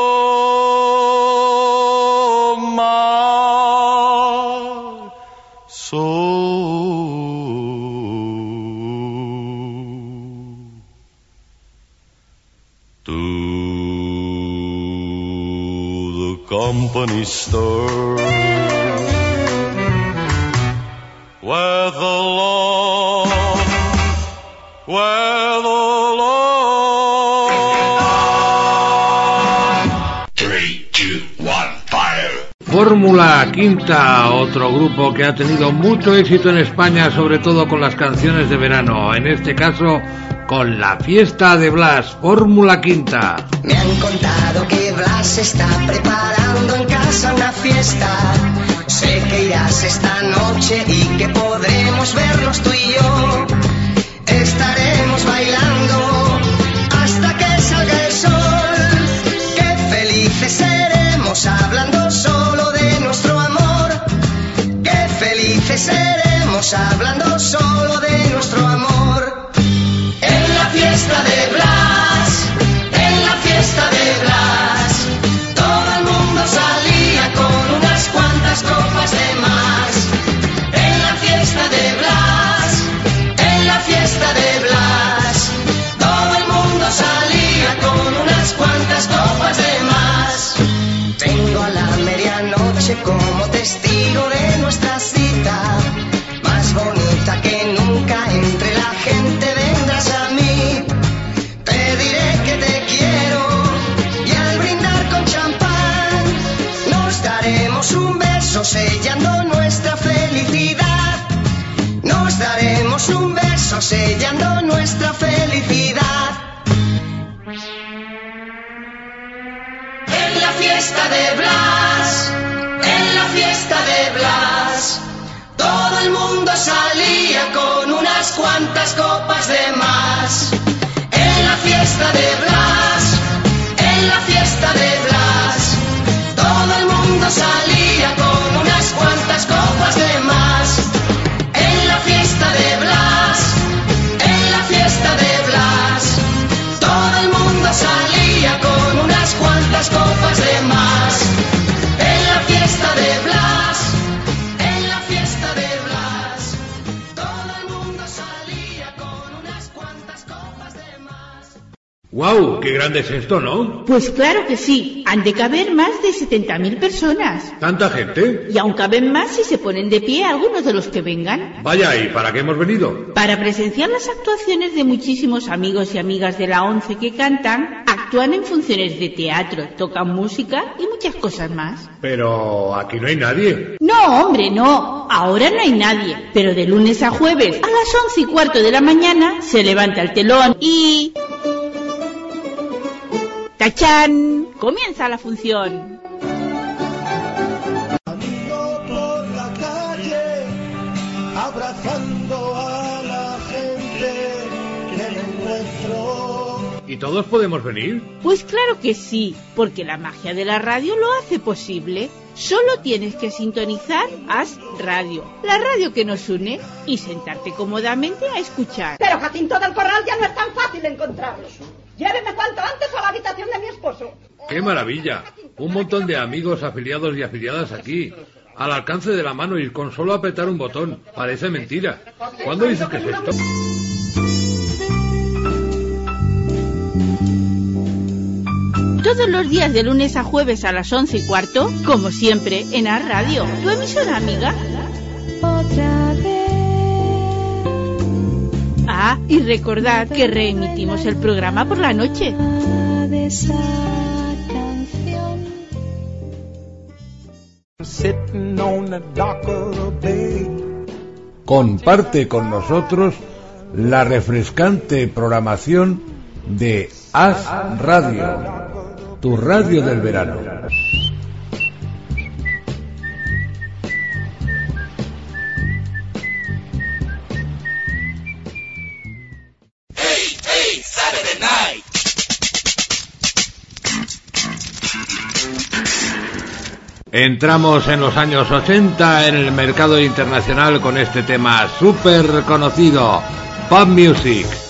Company store where the where the Lord. Three, two, one, fire. Fórmula Quinta, otro grupo que ha tenido mucho éxito en España, sobre todo con las canciones de verano, en este caso con la fiesta de Blas, Fórmula Quinta. Me han contado que Blas está preparando en Sé que irás esta noche y que podremos vernos tú y yo. Estaremos bailando hasta que salga el sol. Qué felices seremos hablando solo de nuestro amor. Qué felices seremos hablando solo de nuestro amor. En la fiesta de Blas, felicidad. En la fiesta de Blas, en la fiesta de Blas, todo el mundo salía con unas cuantas copas de más. En la fiesta de Blas, en la fiesta de ¡Wow! ¡Qué grande es esto, ¿no? Pues claro que sí, han de caber más de 70.000 personas. ¿Tanta gente? Y aún caben más si se ponen de pie algunos de los que vengan. Vaya, ¿y para qué hemos venido? Para presenciar las actuaciones de muchísimos amigos y amigas de la ONCE que cantan, actúan en funciones de teatro, tocan música y muchas cosas más. Pero aquí no hay nadie. No, hombre, no. Ahora no hay nadie. Pero de lunes a jueves, a las once y cuarto de la mañana, se levanta el telón y... ¡Tachán! Comienza la función. por la calle, abrazando a la gente que me encuentro. ¿Y todos podemos venir? Pues claro que sí, porque la magia de la radio lo hace posible. Solo tienes que sintonizar As Radio, la radio que nos une, y sentarte cómodamente a escuchar. Pero Jacinto del Corral ya no es tan fácil encontrarlo. Lléveme cuanto antes a la habitación de mi esposo. ¡Qué maravilla! Un montón de amigos afiliados y afiliadas aquí. Al alcance de la mano y con solo apretar un botón. Parece mentira. ¿Cuándo dices que es esto? Todos los días de lunes a jueves a las once y cuarto, como siempre, en As Radio, tu emisora amiga. Otra vez. Ah, y recordad que reemitimos el programa por la noche. Comparte con nosotros la refrescante programación de Haz Radio, tu radio del verano. Entramos en los años 80 en el mercado internacional con este tema súper conocido, Pop Music.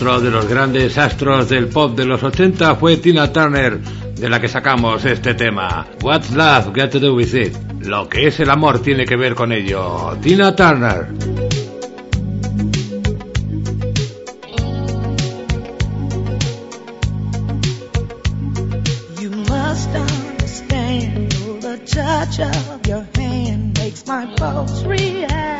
Otro de los grandes astros del pop de los 80 fue Tina Turner, de la que sacamos este tema. What's Love Got to Do With It? Lo que es el amor tiene que ver con ello. Tina Turner. touch of your hand makes my react.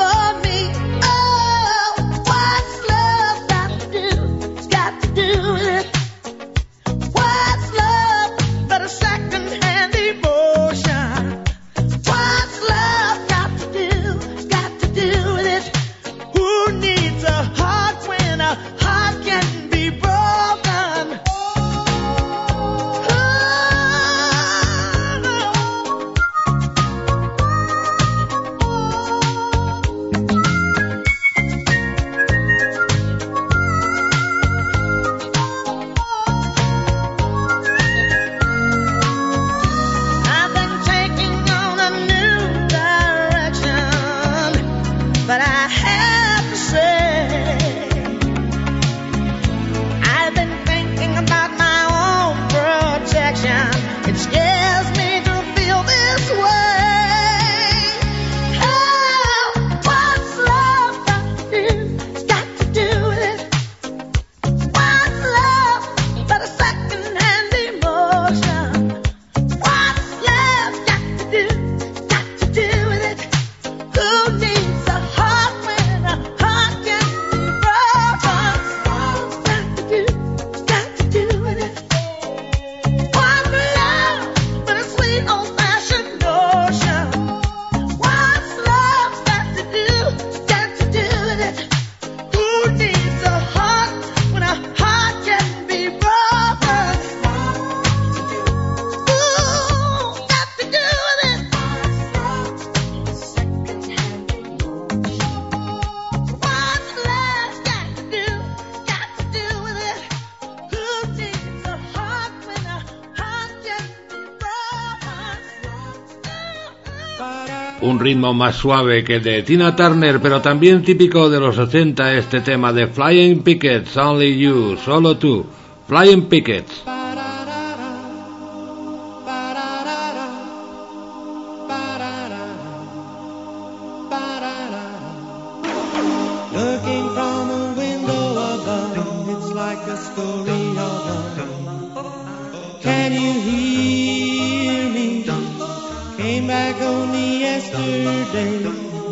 ritmo más suave que el de Tina Turner, pero también típico de los 80 este tema de Flying Pickets, Only You, solo tú, Flying Pickets.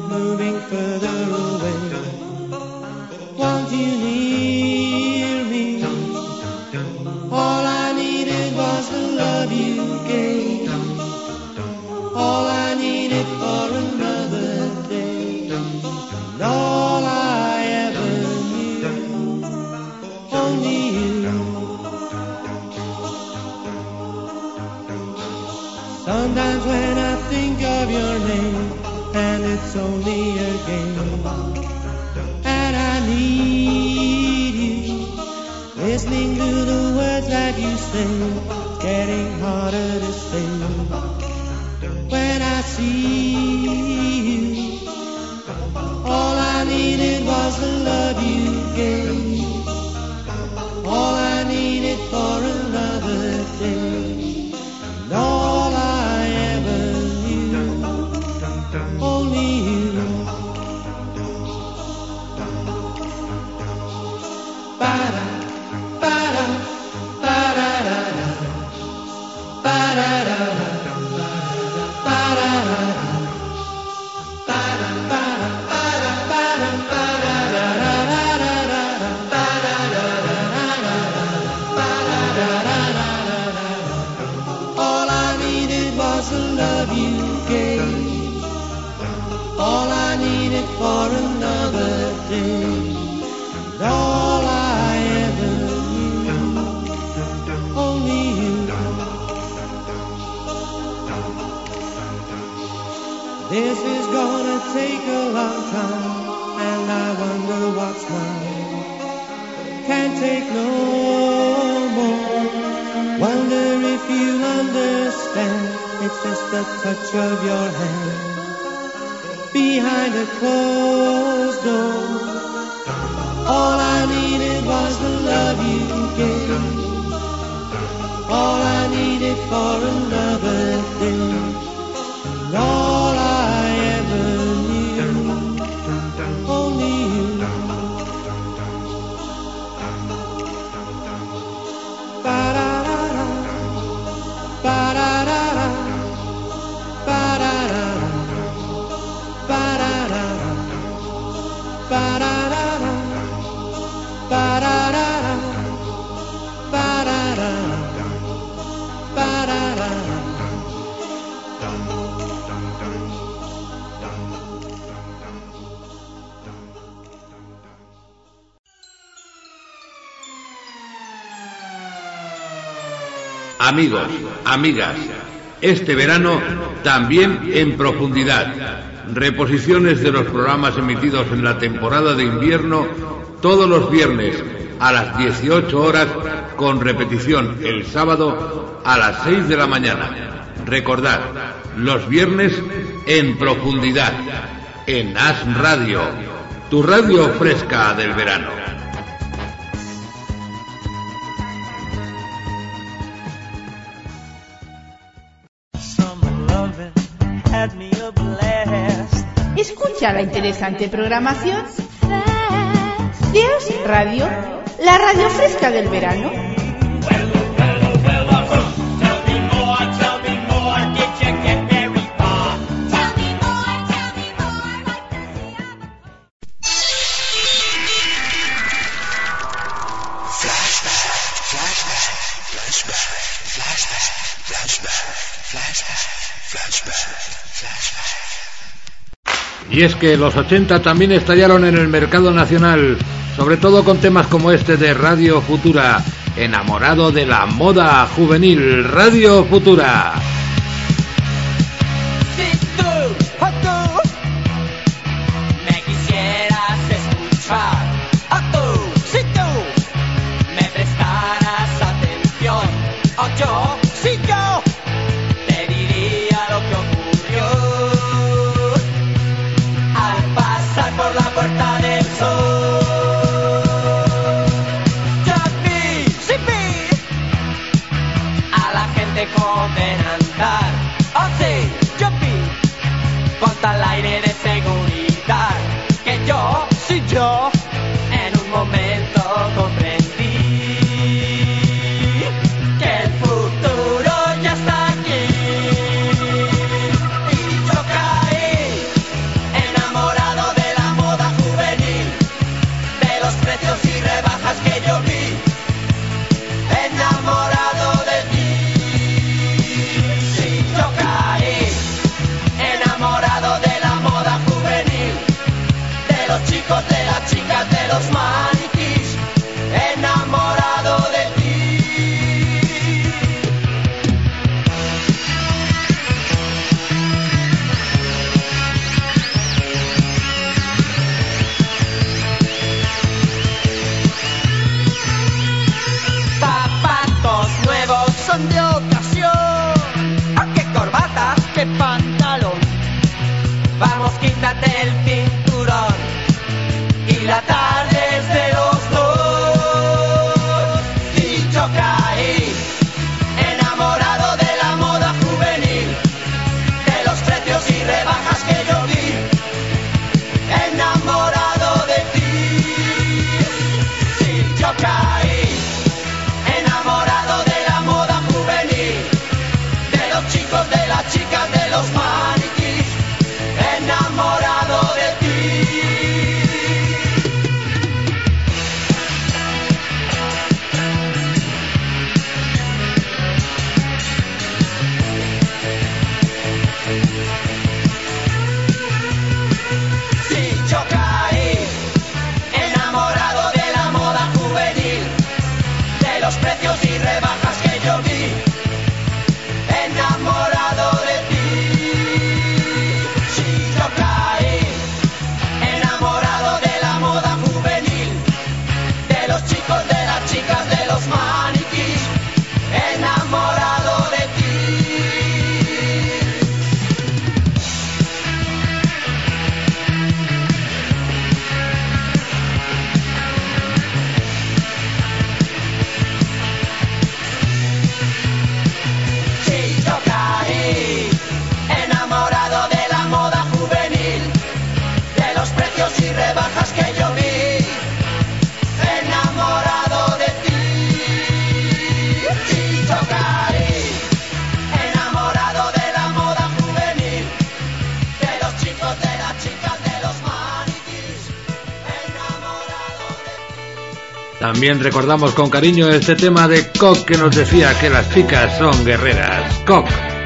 moving further away. Won't you hear me? All I needed was the love you gave. All I needed for another day. And all I ever knew, only you. Sometimes when I think of your name. It's only a game. And I need you, listening to the words that you say. Amigos, amigas, este verano también en profundidad. Reposiciones de los programas emitidos en la temporada de invierno todos los viernes a las 18 horas con repetición el sábado a las 6 de la mañana. Recordad, los viernes en profundidad en As Radio, tu radio fresca del verano. La interesante programación de As Radio, la radio fresca del verano. Y es que los 80 también estallaron en el mercado nacional, sobre todo con temas como este de Radio Futura, enamorado de la moda juvenil, Radio Futura. También recordamos con cariño este tema de Koch que nos decía que las chicas son guerreras. Koch.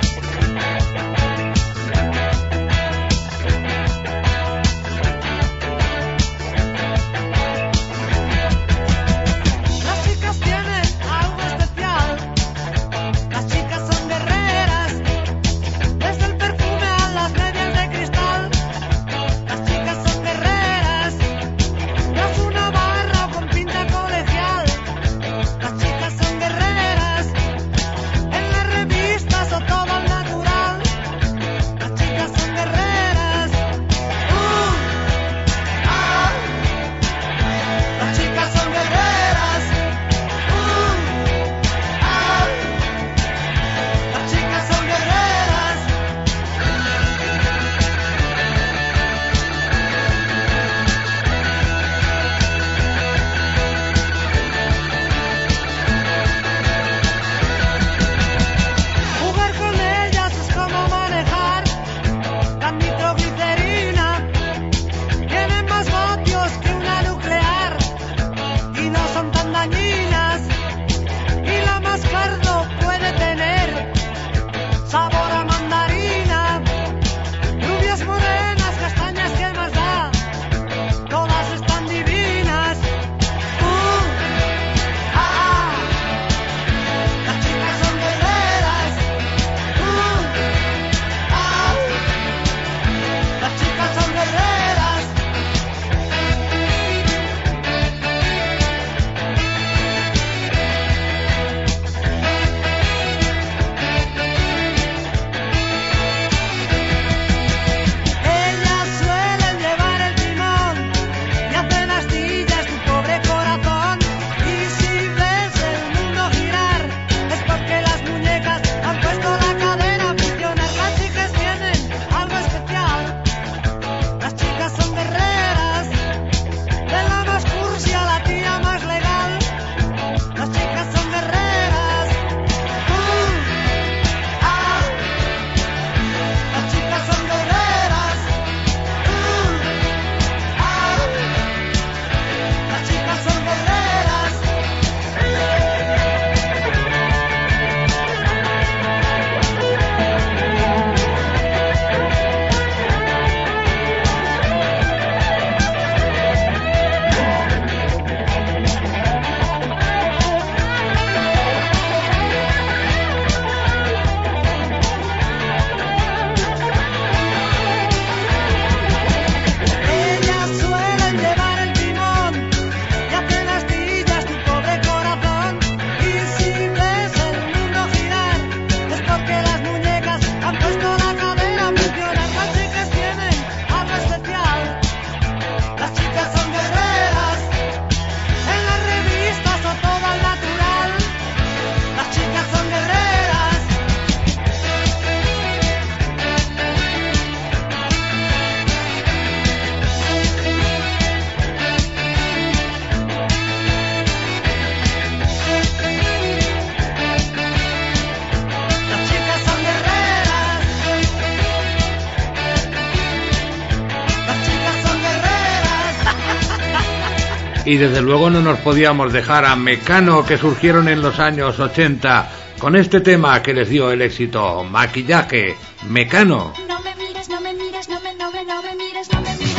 y desde luego no nos podíamos dejar a Mecano que surgieron en los años 80 con este tema que les dio el éxito, maquillaje, Mecano. No me mires, no me mires, no me, no me, no me mires, no me mires.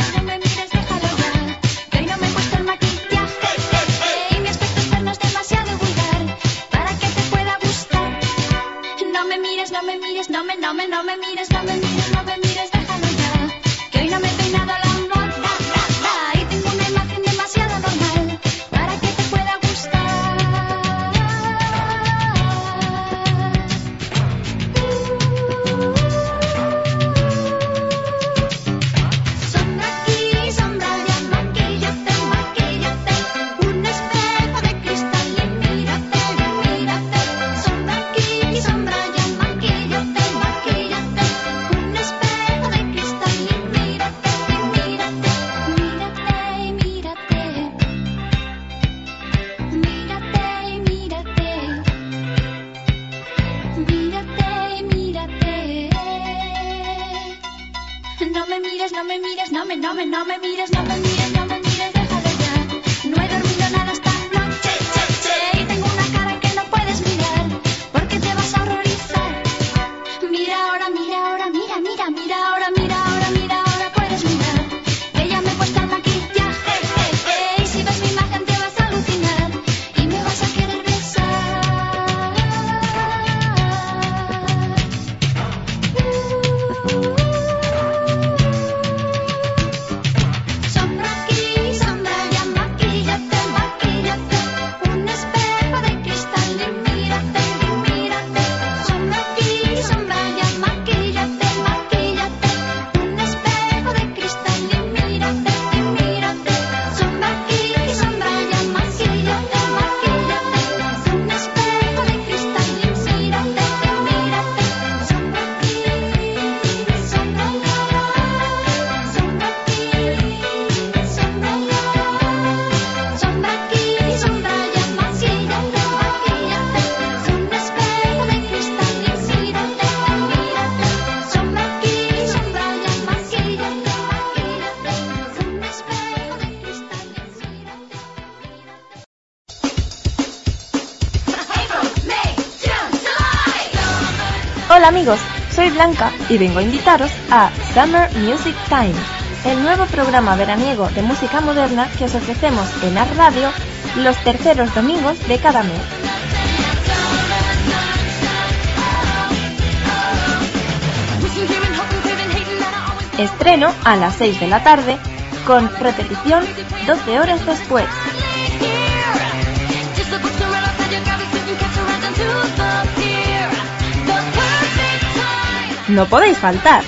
no me mires, no me mires, no me, no me, no me mires, no me mires, no me mires. Y vengo a invitaros a Summer Music Time, el nuevo programa veraniego de música moderna que os ofrecemos en Ar Radio los terceros domingos de cada mes. Estreno a las 6 de la tarde con repetición 12 horas después. No podéis faltar.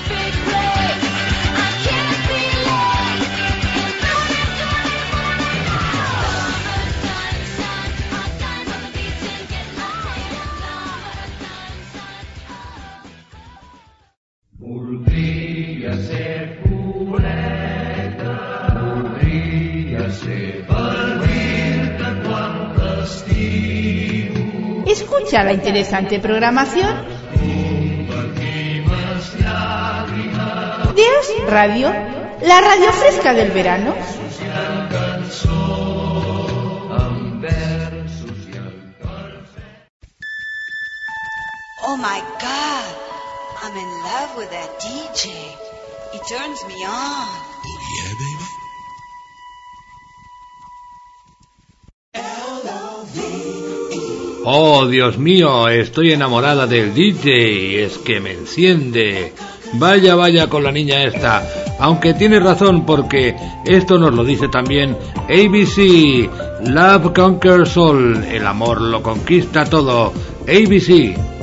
Escucha la interesante programación Radio, la radio fresca del verano. Oh my god, I'm in love with that DJ. He turns me on. Yeah, baby. Oh, Dios mío, estoy enamorada del DJ, es que me enciende. Vaya, vaya con la niña esta. Aunque tiene razón porque esto nos lo dice también ABC. Love Conquers All. El amor lo conquista todo. ABC.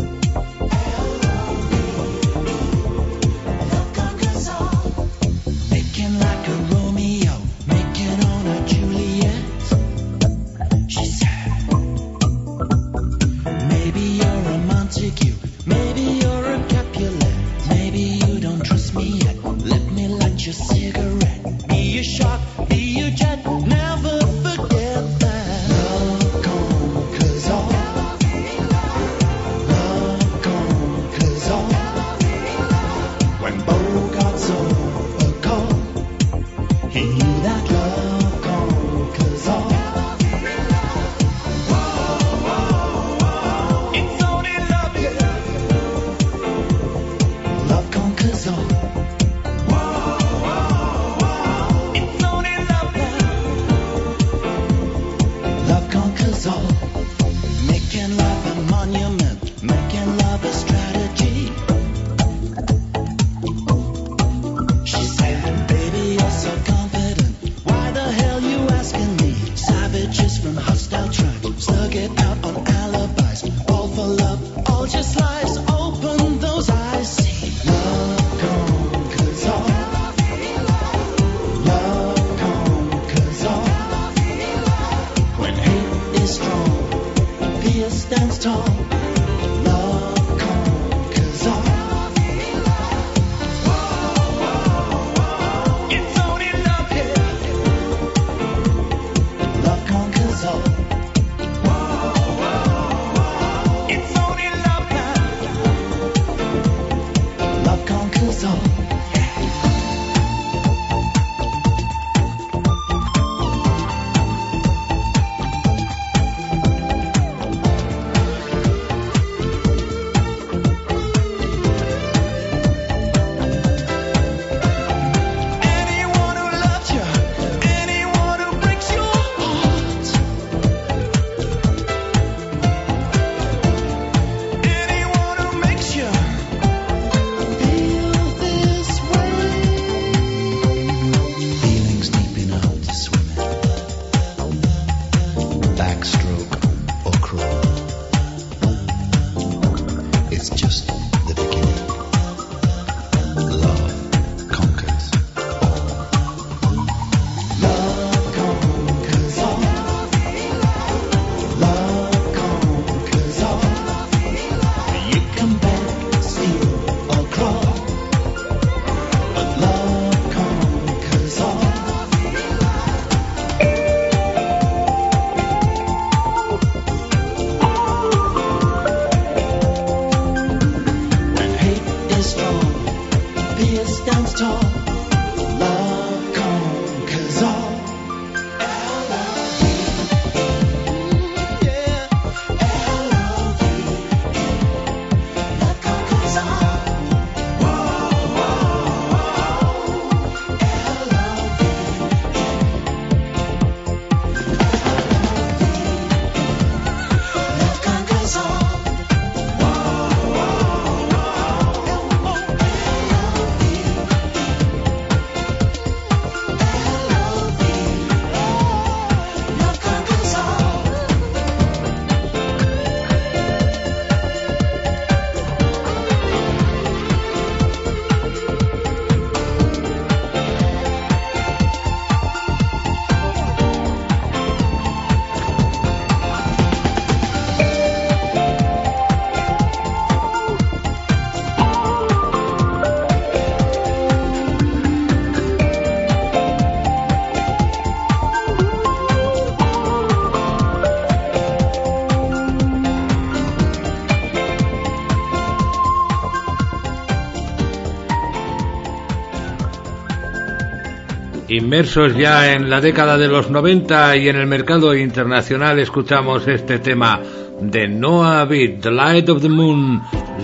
Inmersos ya en la década de los 90 y en el mercado internacional escuchamos este tema de Noah Beat, The Light of the Moon,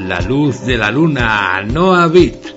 la luz de la luna, Noah Beat.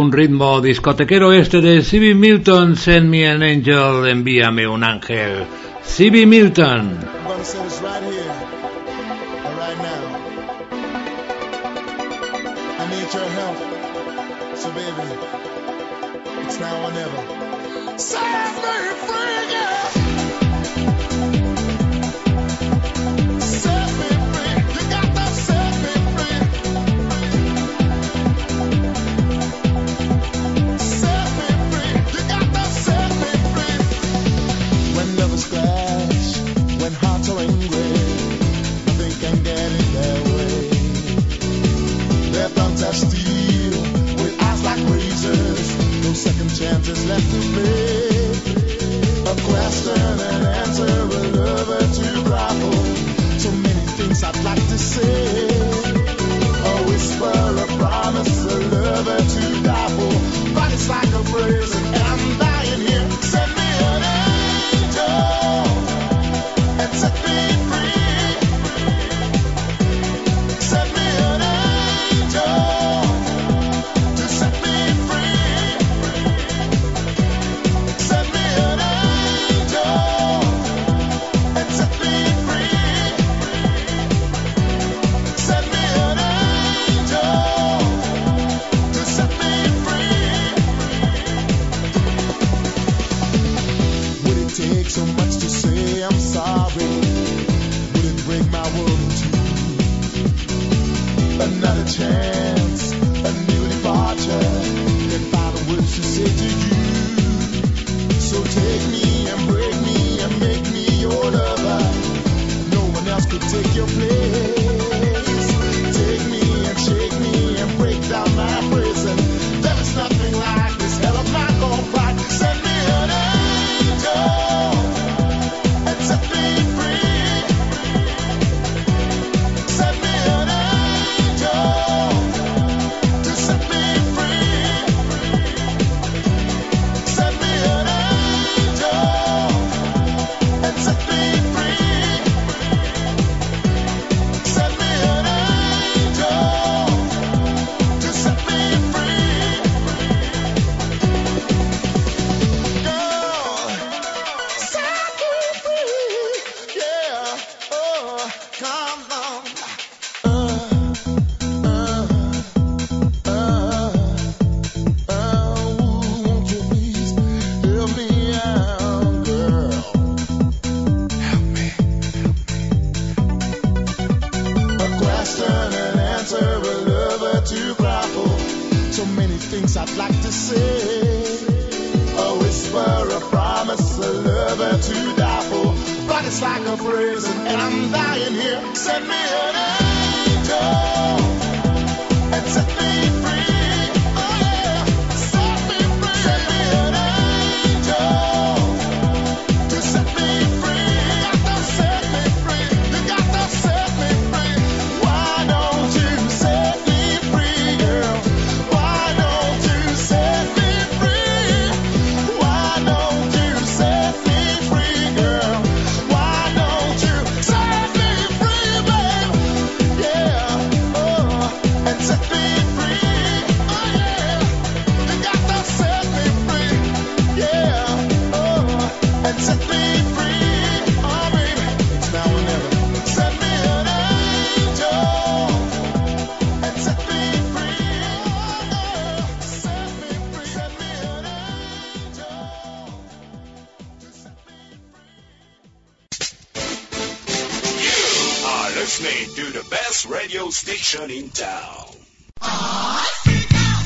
un ritmo discotequero este de C.B. Milton, Send Me an Angel, envíame un ángel. C.B. Milton.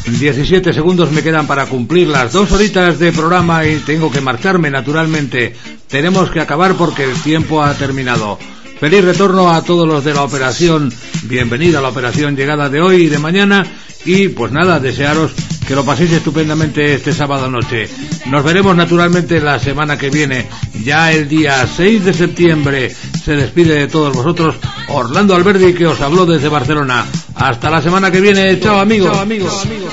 17 segundos me quedan para cumplir las dos horitas de programa y tengo que marcharme naturalmente. Tenemos que acabar porque el tiempo ha terminado. Feliz retorno a todos los de la operación. Bienvenida a la operación llegada de hoy y de mañana. Y pues nada, desearos que lo paséis estupendamente este sábado noche. Nos veremos naturalmente la semana que viene. Ya el día 6 de septiembre se despide de todos vosotros Orlando Alberdi que os habló desde Barcelona. Hasta la semana que viene. Chao amigos. Chao, amigos. Amigos.